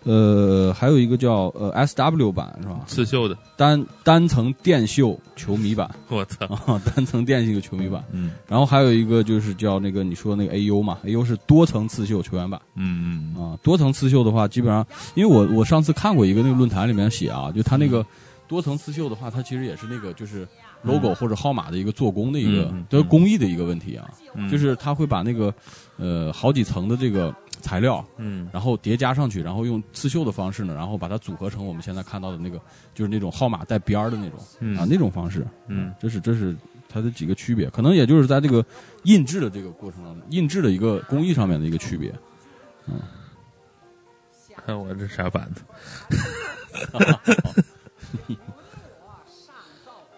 呃，还有一个叫呃 S W 版是吧？刺绣的单单层电绣球迷版。我操！单层电绣球迷版。嗯。然后还有一个就是叫那个你说那个 A U 嘛，A U 是多层刺绣球员版。嗯嗯。啊，多层刺绣的话，基本上，因为我我上次看过一个那个论坛里面写啊，就他那个。多层刺绣的话，它其实也是那个就是 logo 或者号码的一个做工的一个，的工艺的一个问题啊，就是它会把那个呃好几层的这个材料，嗯，然后叠加上去，然后用刺绣的方式呢，然后把它组合成我们现在看到的那个，就是那种号码带边儿的那种啊那种方式，嗯，这是这是它的几个区别，可能也就是在这个印制的这个过程当中，印制的一个工艺上面的一个区别，嗯，看我这啥板子。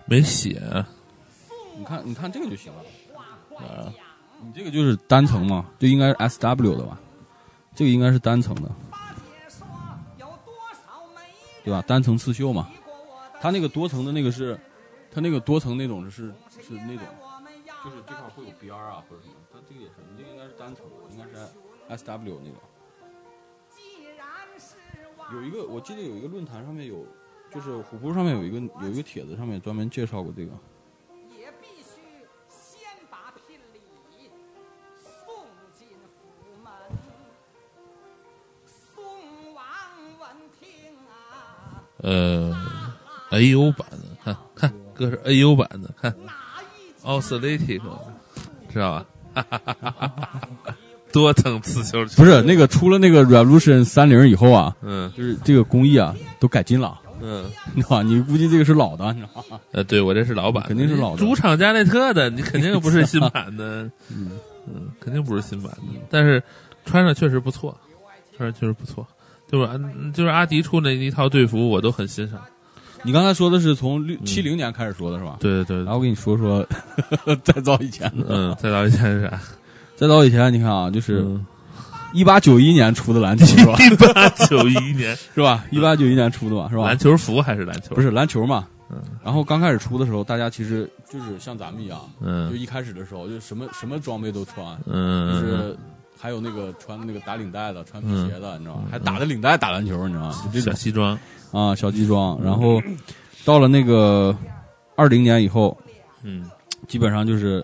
没写，你看，你看这个就行了。啊，你这个就是单层嘛，就应该是 S W 的吧？这个应该是单层的，对吧？单层刺绣嘛。它那个多层的那个是，它那个多层那种是是那种，就是这块会有边儿啊或者什么。它这个也是，你这个应该是单层的，应该是 S W 那个。有一个，我记得有一个论坛上面有。就是虎扑上面有一个有一个帖子，上面专门介绍过这个。呃，A U 版的，看看，哥是 A U 版的，看。o s c i l l a t i c，知道吧？多层刺绣。不是那个出了那个 Revolution 三零以后啊，嗯，就是这个工艺啊都改进了。嗯，你知道你估计这个是老的，你知道吗？呃，对我这是老版，肯定是老的。主场加内特的，你肯定不是新版的。嗯嗯，肯定不是新版的。但是穿上确实不错，穿上确实不错。就是就是阿迪出的一套队服，我都很欣赏。你刚才说的是从六七零年开始说的是吧？对对对。然后我跟你说说再早以前的。嗯，再早以前是啥？再早以前，你看啊，就是。一八九一年出的篮球是吧？一八九一年 是吧？一八九一年出的吧？是吧？篮球服还是篮球？不是篮球嘛？嗯。然后刚开始出的时候，大家其实就是像咱们一样，嗯，就一开始的时候就什么什么装备都穿，嗯，就是还有那个穿那个打领带的，穿皮鞋的，你知道吗？还打着领带打篮球，你知道吗？就这小西装。啊，小西装。然后到了那个二零年以后，嗯。基本上就是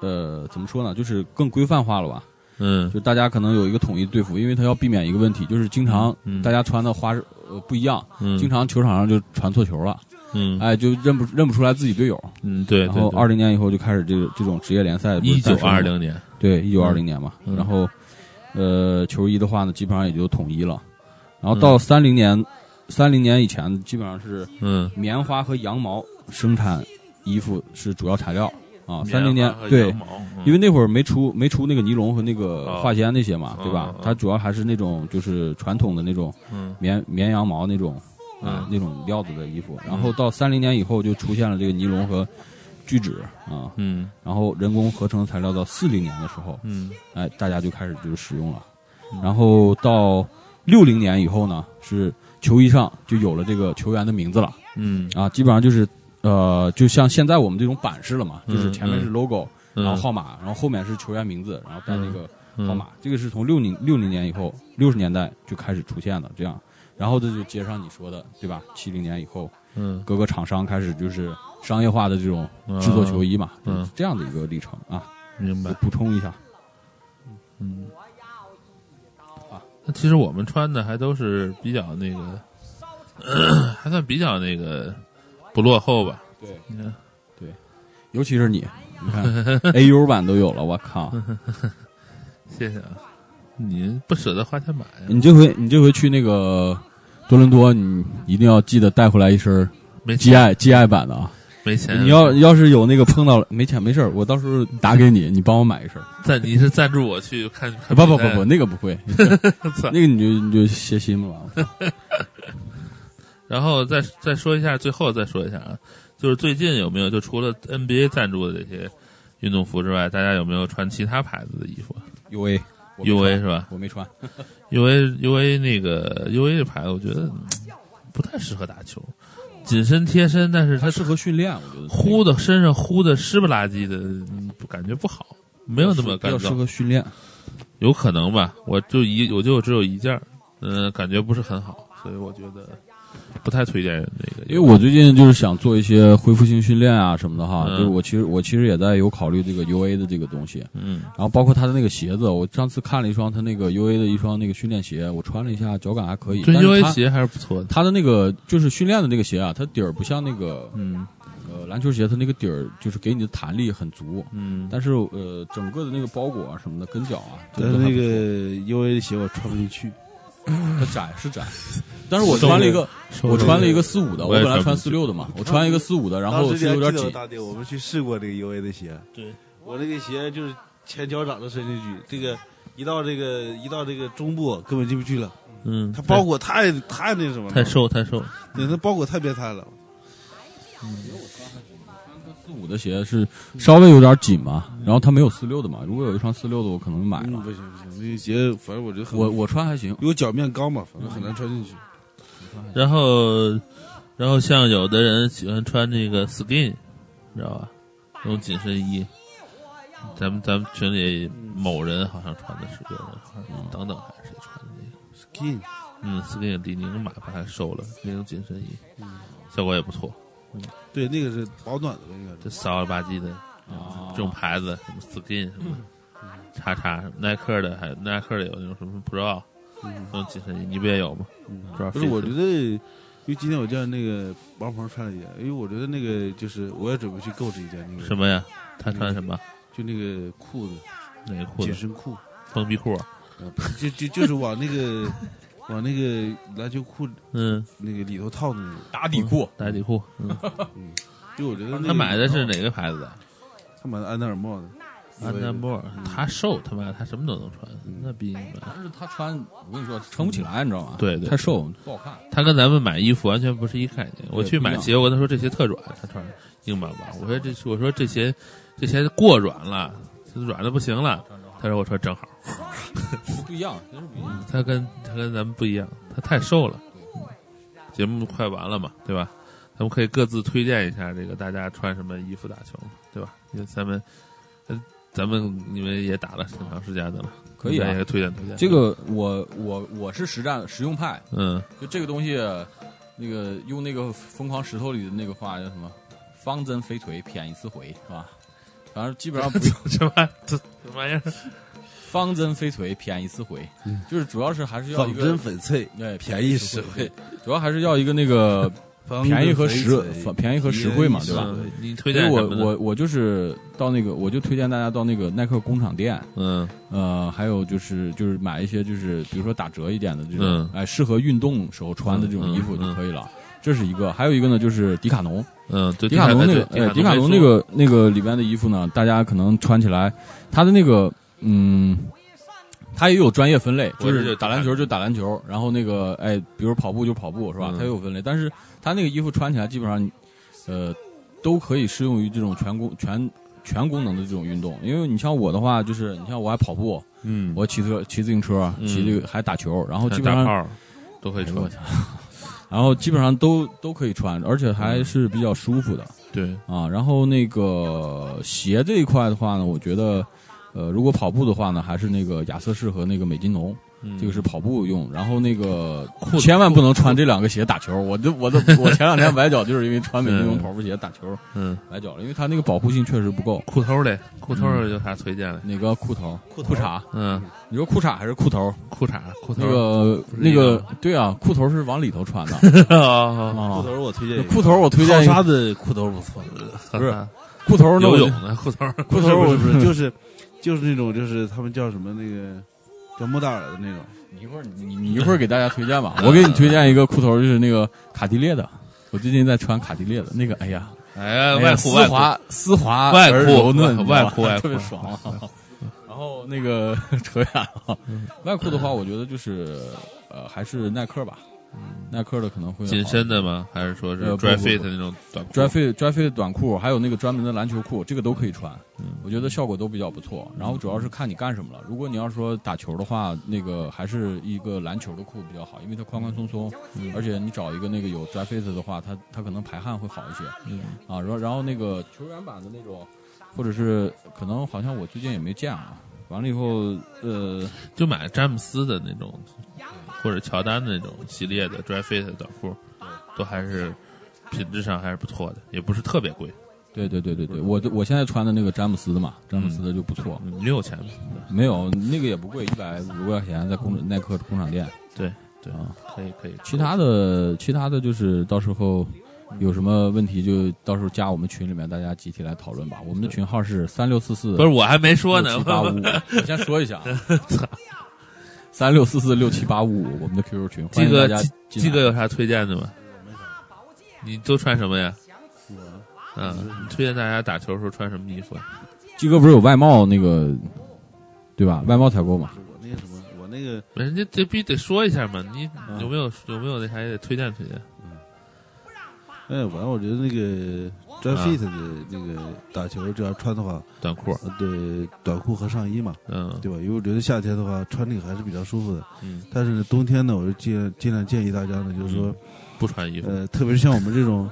呃怎么说呢，就是更规范化了吧。嗯。就大家可能有一个统一队服，因为他要避免一个问题，就是经常嗯。大家穿的花呃不一样，嗯，经常球场上就传错球了，嗯哎，就认不认不出来自己队友。嗯对，然后对二零年以后就开始这个这种职业联赛，一九二零。年，对，一九二零年嘛，嗯然后，呃，球衣的话呢，基本上也就统一了。然后到三零年，三零年以前，基本上是嗯，棉花和羊毛生产衣服是主要材料啊。三零年对因为那会儿没出没出那个尼龙和那个哦化纤那些嘛，对吧它主要还是那种就是传统的那种嗯绵绵羊毛那种啊嗯那种料子的衣服。然后到三零年以后就出现了这个尼龙和聚酯啊，嗯然后人工合成材料到四零年的时候，嗯哎，大家就开始就是使用了。嗯然后到六零年以后呢，是球衣上就有了这个球员的名字了嗯啊，基本上就是呃，就像现在我们这种版式了嘛，嗯就是前面是 logo，、嗯，然后号码，然后后面是球员名字，然后带那个嗯号码。这个是从六零六零年以后，六十年代就开始出现的这样。然后这就接上你说的，对吧？七零年以后，嗯各个厂商开始就是商业化的这种制作球衣嘛，嗯就是这样的一个历程啊。明白我。补充一下，嗯，啊那其实我们穿的还都是比较那个，还算比较那个不落后吧？对，你看，尤其是你，你看 AU 版都有了，我靠！谢谢啊，你不舍得花钱买呀？你这回你这回去那个多伦多，你一定要记得带回来一身没，GI GI 版的啊！没钱。你要要是有那个碰到了没钱没事儿，我到时候打给你，你帮我买一身。赞，你是赞助我去看？看不不不不，，那个不会，那个你就你就歇心吧。然后再再说一下，最后再说一下啊，就是最近有没有就除了 NBA 赞助的这些运动服之外，大家有没有穿其他牌子的衣服 UA 我没？UA 是吧我没穿？UA UA 那个 UA 这牌子，我觉得嗯不太适合打球，紧身贴身，但是它它适合训练，我觉得呼的身上呼的湿不拉几的，嗯感觉不好，没有那么干比较适燥，合训练。有可能吧？我就一我就只有一件儿，嗯、感觉不是很好，所以我觉得不太推荐那个。因为我最近就是想做一些恢复性训练啊什么的哈，嗯。就是我其实我其实也在有考虑这个 UA 的这个东西，嗯。然后包括他的那个鞋子，我上次看了一双他那个 UA 的一双那个训练鞋，我穿了一下，脚感还可以。对但是 UA 它鞋还是不错的，它的那个就是训练的那个鞋啊，它底儿不像那个嗯。呃篮球鞋，它那个底儿就是给你的弹力很足，嗯，但是呃整个的那个包裹啊什么的跟脚啊，但是那个真的还不错。UA 的鞋我穿不进去，它窄是窄，但是我穿了一个我穿了一个四五的，我本来穿四六的嘛，我穿一个四五的，然后有点紧大弟，我们去试过这个 UA 的鞋，对。我那个鞋就是前脚掌都伸进去，这个一到这个一到这个中部根本进不去了，嗯，它包裹太太那什么了，太，瘦太瘦，对，它包裹太变态了。四五的鞋是稍微有点紧嘛，然后它没有四六的嘛，如果有一双四六的，我可能买嗯，了。不行不行，那个鞋反正我觉得很，我我穿还行，因为脚面高嘛，反正很难穿进去。然后然后像有的人喜欢穿那个 skin，你知道吧？那种紧身衣。咱们咱们群里某人好像穿的是有人好像等等还是谁穿的那个。Skin，嗯，skin 李宁买把它收了，那种紧身衣，效果也不错。对，那个是保暖的，那个这。骚了吧唧的啊这种牌子，什么 skin 什么，叉叉什么耐克的，还有耐克的有那种什么 pro，那种紧身衣，你不也有吗？不知道不是，我觉得得，因为今天我见那个王鹏穿了一件，因为我觉得那个就是我也准备去购置一件那个什么呀？他穿什么？就那个裤子，哪个裤子？紧身裤，封闭裤。啊就就就是往那个往那个篮球裤嗯，那个里头套的那种。打底裤，打底裤。嗯，就我觉得那个他买的是哪个牌子的？他买的安德尔莫的，安德莫尔。他瘦，他妈他什么都能穿，那逼你们。但是他穿，我跟你说撑不起来，你知道吗？对对太瘦不好看。他跟咱们买衣服完全不是一概念。我去买鞋，我跟他说这鞋特软，他穿硬邦邦。我说这我说这鞋这鞋过软了，软的不行了。他说我说正好。不一样，真是不一样。他跟他跟咱们不一样，他太瘦了。嗯节目快完了嘛，对吧？咱们可以各自推荐一下这个大家穿什么衣服打球，对吧？因为咱们，呃咱们你们也打了挺长时间的了，可以啊也推荐推荐。这，个我我我是实战实用派，嗯就这个东西，那个用那个疯狂石头里的那个话叫什么？方针飞腿，偏一次回，是吧？反正基本上不用这玩这这玩意儿，方针飞锤，偏一次回，就是主要是还是要一个真个翡翠，对便宜实惠，主要还是要一个那个便宜和实便宜和实惠嘛，对吧？嗯你推所以我？我我就是到那个，我就推荐大家到那个耐克工厂店，嗯呃，还有就是就是买一些就是比如说打折一点的这种，嗯哎，适合运动时候穿的这种衣服嗯就可以了。这是一个，还有一个呢，就是迪卡侬，嗯，对，迪卡侬那个，对哎，迪卡侬那，个那个里边的衣服呢，大家可能穿起来，它的那个，嗯，它也有专业分类，就是打篮球就打篮球，然后那个，哎，比如跑步就跑步，是吧？嗯。它也有分类，但是它那个衣服穿起来基本上，呃，都可以适用于这种全功全全功能的这种运动。因为你像我的话，就是你像我还跑步，嗯，我骑车骑自行车，嗯。骑这个还打球，然后基本上都可以穿然后基本上都都可以穿，而且还是比较舒服的。对，啊，然后那个鞋这一块的话呢，我觉得，呃，如果跑步的话呢，还是那个亚瑟士和那个美津浓，嗯这个是跑步用。然后那个裤千万不能穿这两个鞋打球。我这我的我前两天崴脚就是因为穿 美津浓嗯跑步鞋打球嗯，崴脚了，因为它那个保护性确实不够。裤头嘞，裤头有啥推荐的？哪个裤头、裤裤衩？嗯，你说裤衩还是裤头？裤衩裤头那个那个对啊，裤头是往里头穿的 啊，裤啊。头我推荐裤头我推荐沙的裤头不错，不是裤头，游泳的裤头，裤头我不是不是 就是就是那种就是他们叫什么那个叫莫代尔的那种，你一会儿你你一会儿给大家推荐吧，我给你推荐一个裤头，就是那个卡地列的。我最近在穿卡地列的那个，哎呀，哎呀，外裤外裤，丝滑丝滑外裤而柔嫩，外裤外 裤特别爽啊。然后那个扯远了，外裤的话，我觉得就是呃还是耐克吧，耐克的可能会好紧身的吗？还是说是 dry fit 不那种短裤 dry fit dry fit 短裤，还有那个专门的篮球裤，这个都可以穿。嗯我觉得效果都比较不错。然后主要是看你干什么了。如果你要说打球的话，那个还是一个篮球的裤比较好，因为它宽宽松松，嗯而且你找一个那个有 dry fit 的话，它它可能排汗会好一些。嗯啊，然后然后那个球员版的那种，或者是可能好像我最近也没见啊。完了以后，呃，就买詹姆斯的那种，或者乔丹的那种系列的 dry fit 短裤，都还是品质上还是不错的，也不是特别贵，对对对对对，我我现在穿的那个詹姆斯的嘛，詹姆斯的就不错，嗯，你有钱吗？没有那个也不贵，一百五十块钱在工耐克工厂店。对对啊，可以可以。其他的其他的就是到时候有什么问题就到时候加我们群里面，大家集体来讨论吧。我们的群号是三六四四，不是我还没说呢八五五。我先说一下啊，三六四四六七八五五，我们的 QQ 群，欢鸡哥迎大家鸡哥有啥推荐的吗？你都穿什么呀？嗯，你推荐大家打球的时候穿什么衣服啊？鸡哥不是有外贸那个对吧？外贸采购嘛，我那个什么，我那个人家这必须得说一下嘛，你嗯有没有有没有那啥也得推荐推荐？哎，反正我觉得那个啊 fit 的那个打球这样穿的话，短裤，呃对短裤和上衣嘛，嗯对吧？因为我觉得夏天的话穿那个还是比较舒服的。嗯，但是冬天呢，我就尽尽量建议大家呢，就是说，不穿衣服，呃，特别是像我们这种，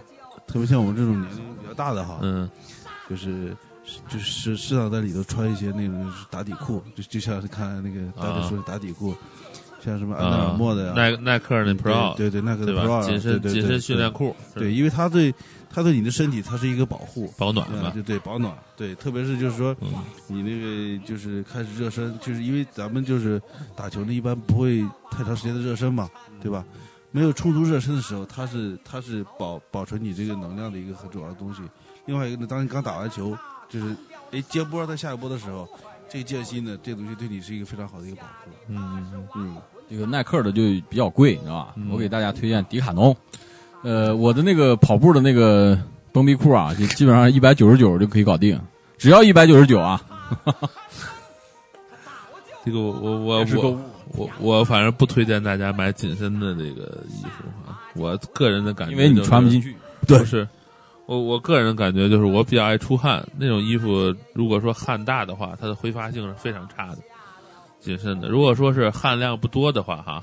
特别像我们这种年龄比较大的哈，嗯就是就是适适当在里头穿一些那种打底裤，就就像是看那个大家说的打底裤，像什么安踏尔莫的呀，啊耐耐克那 Pro 对对，耐克的 Pro 紧身紧身训练裤，对，因为它对它对你的身体它是一个保护。保暖嘛，啊对对，保暖，对，特别是就是说，嗯你那个就是开始热身，就是因为咱们就是打球呢，一般不会太长时间的热身嘛，对吧？没有充足热身的时候，它是它是保保存你这个能量的一个很重要的东西。另外一个呢，当你刚打完球，就是哎接波再下一波的时候，这个间隙呢，这东西对你是一个非常好的一个保护。嗯嗯嗯，这个耐克的就比较贵，你知道吧？嗯我给大家推荐迪卡侬，呃，我的那个跑步的那个蹦逼裤啊，就基本上一百九十九就可以搞定，只要一百九十九啊。这个我我我我我我反正不推荐大家买紧身的这个衣服啊，我个人的感觉因为你穿不进去。不是，我我个人感觉就是我比较爱出汗，那种衣服如果说汗大的话，它的挥发性是非常差的。紧身的，如果说是汗量不多的话，哈，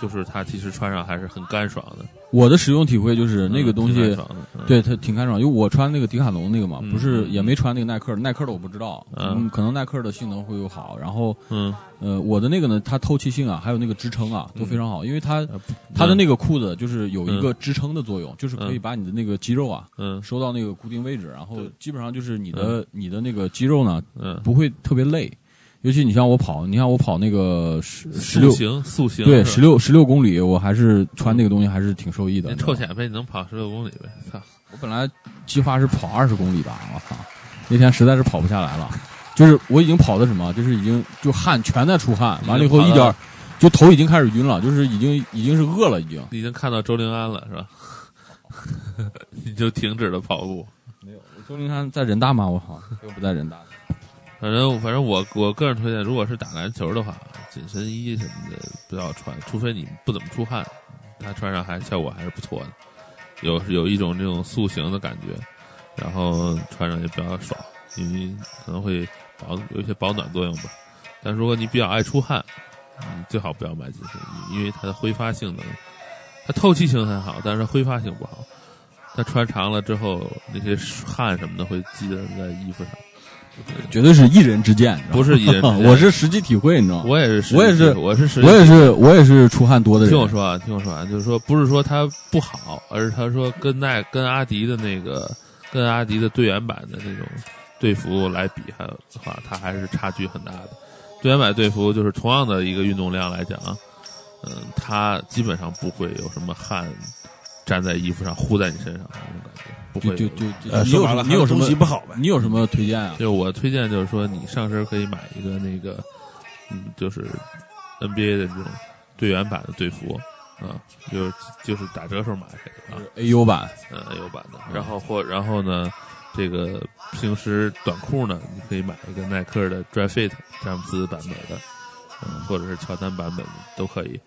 就是它其实穿上还是很干爽的。我的使用体会就是那个东西，嗯、对它挺干爽，因为我穿那个迪卡侬那个嘛，嗯、不是也没穿那个耐克，耐克的我不知道，嗯，可能耐克的性能会有好。然后，嗯，呃，我的那个呢，它透气性啊，还有那个支撑啊，都非常好，因为它嗯、它的那个裤子就是有一个支撑的作用，就是可嗯以把你的那个肌肉啊，嗯，收到那个固定位置，然后基本上就是你的你的那个肌肉呢，嗯，不会特别累。尤其你像我跑，你像我跑那个十十六行速行，对十六十六公里，我还是穿那个东西还是挺受益的。臭显摆，你能跑十六公里呗？操！我本来计划是跑二十公里的，我操！那天实在是跑不下来了，就是我已经跑的什么，就是已经就汗全在出汗，完了以后一点就头已经开始晕了，就是已经已经是饿了，已经。已经看到周林安了是吧？你就停止了跑步。没有，周林安在人大吗？我靠，又不在人大。反正反正我我个人推荐，如果是打篮球的话，紧身衣什么的不要穿，除非你不怎么出汗，它穿上还效果还是不错的，有有一种这种塑形的感觉，然后穿上也比较爽，因为可能会保有一些保暖作用吧。但如果你比较爱出汗，你最好不要买紧身衣，因为它的挥发性能，它透气性很好，但是挥发性不好，它穿长了之后那些汗什么的会积在在衣服上。绝对是一人之见，不是一人之见，我是实际体会，你知道吗？我也是，我也是，我是，我也是，我也是出汗多的人。听我说啊，听我说啊，就是说，不是说它不好，而是他说跟耐跟阿迪的那个跟阿迪的队员版的那种队服来比，还有的话，它还是差距很大的。队员版队服就是同样的一个运动量来讲，嗯，它基本上不会有什么汗粘在衣服上糊在你身上那种感觉。不会就就就呃，说白了，你有什么东西不好呗？你有什么推荐啊？就我推荐就是说，你上身可以买一个那个，嗯，就是 NBA 的这种队员版的队服啊，就是就是打折时候买这个啊，AU 版，嗯，AU 版的。然后或然后呢，这个平时短裤呢，你可以买一个耐克的 Dry Fit 詹姆斯版本的，嗯，或者是乔丹版本的都可以。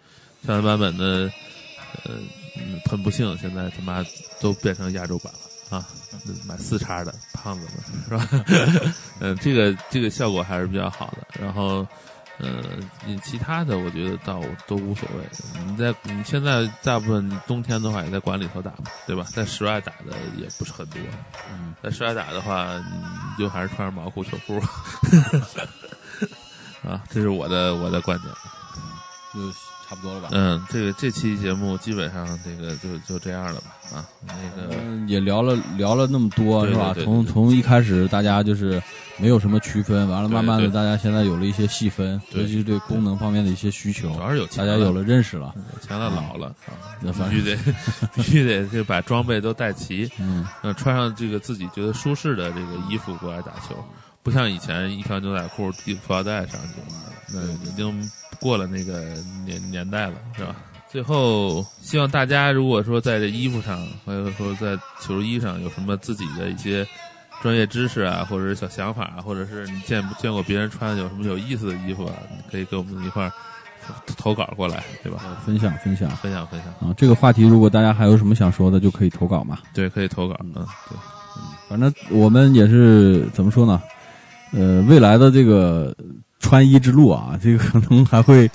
乔丹版本的，呃，嗯，很不幸，现在他妈都变成亚洲版了。啊，买四叉的胖子们是吧？嗯，这个这个效果还是比较好的。然后，呃，你其他的我觉得倒都无所谓。你在你现在大部分冬天的话也在馆里头打嘛，对吧？在室外打的也不是很多。嗯，在室外打的话，你就还是穿着毛裤、秋裤。啊，这是我的我的观点。就差不多了吧？嗯，这个这期节目基本上这个就就这样了吧？啊，那个嗯，也聊了聊了那么多是吧？从从一开始大家就是没有什么区分，完了慢慢的大家现在有了一些细分，对尤其是对功能方面的一些需求主，要是有钱大家有了认识了。有钱了老了啊，那反必须得 必须得就把装备都带齐，嗯，嗯，穿上这个自己觉得舒适的这个衣服过来打球，不像以前一条牛仔裤系裤腰带上去，那已经过了那个年年代了，是吧？最后，希望大家如果说在这衣服上，或者说在球衣上有什么自己的一些专业知识啊，或者是小想法啊，或者是你见见过别人穿有什么有意思的衣服啊，你可以跟我们一块儿投稿过来，对吧？分享分享分享分享，啊，这个话题如果大家还有什么想说的，就可以投稿嘛。对，可以投稿，嗯，对。嗯反正我们也是怎么说呢？呃，未来的这个穿衣之路啊，这个可能还会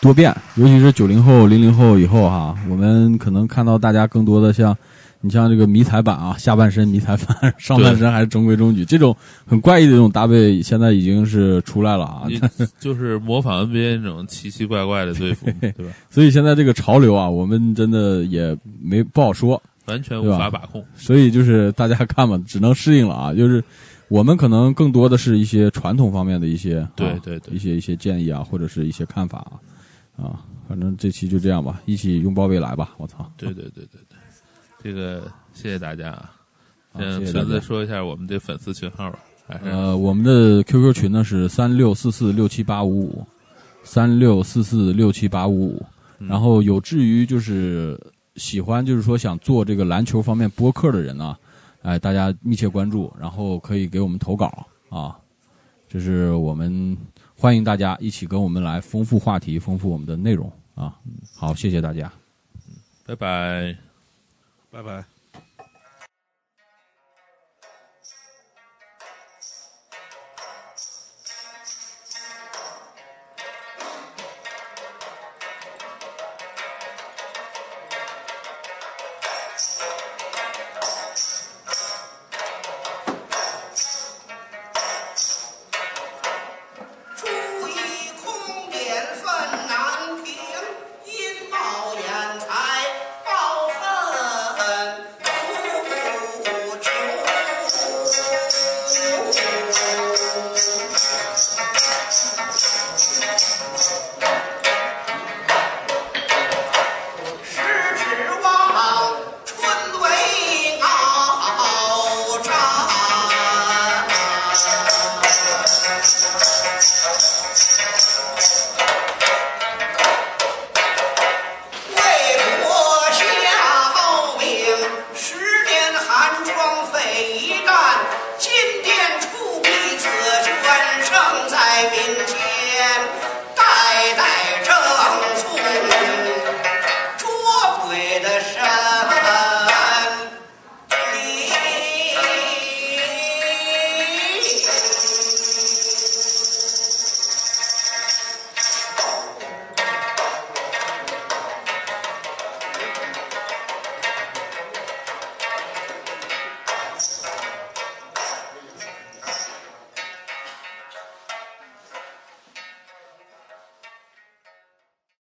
多变，尤其是九零后、零零后以后哈，我们可能看到大家更多的像你像这个迷彩版啊，下半身迷彩版，上半身还是中规中矩，这种很怪异的这种搭配，现在已经是出来了啊。就是模仿 NBA 那种奇奇怪怪的队服，对吧？所以现在这个潮流啊，我们真的也没不好说。完全无法把控。所以就是大家看吧，只能适应了啊。就是我们可能更多的是一些传统方面的一些啊对对对一些一些建议啊，或者是一些看法啊啊。反正这期就这样吧，一起拥抱未来吧！我操，对对对对对，这个谢谢大家啊！好嗯，谢谢大家孙子说一下我们这粉丝群号吧，呃，我们的 QQ 群呢是三六四四六七八五五，三六四四六七八五五。嗯然后有至于就是喜欢就是说想做这个篮球方面播客的人呢，哎，大家密切关注，然后可以给我们投稿啊。这是我们欢迎大家一起跟我们来丰富话题，丰富我们的内容啊。好，谢谢大家。拜拜。拜拜。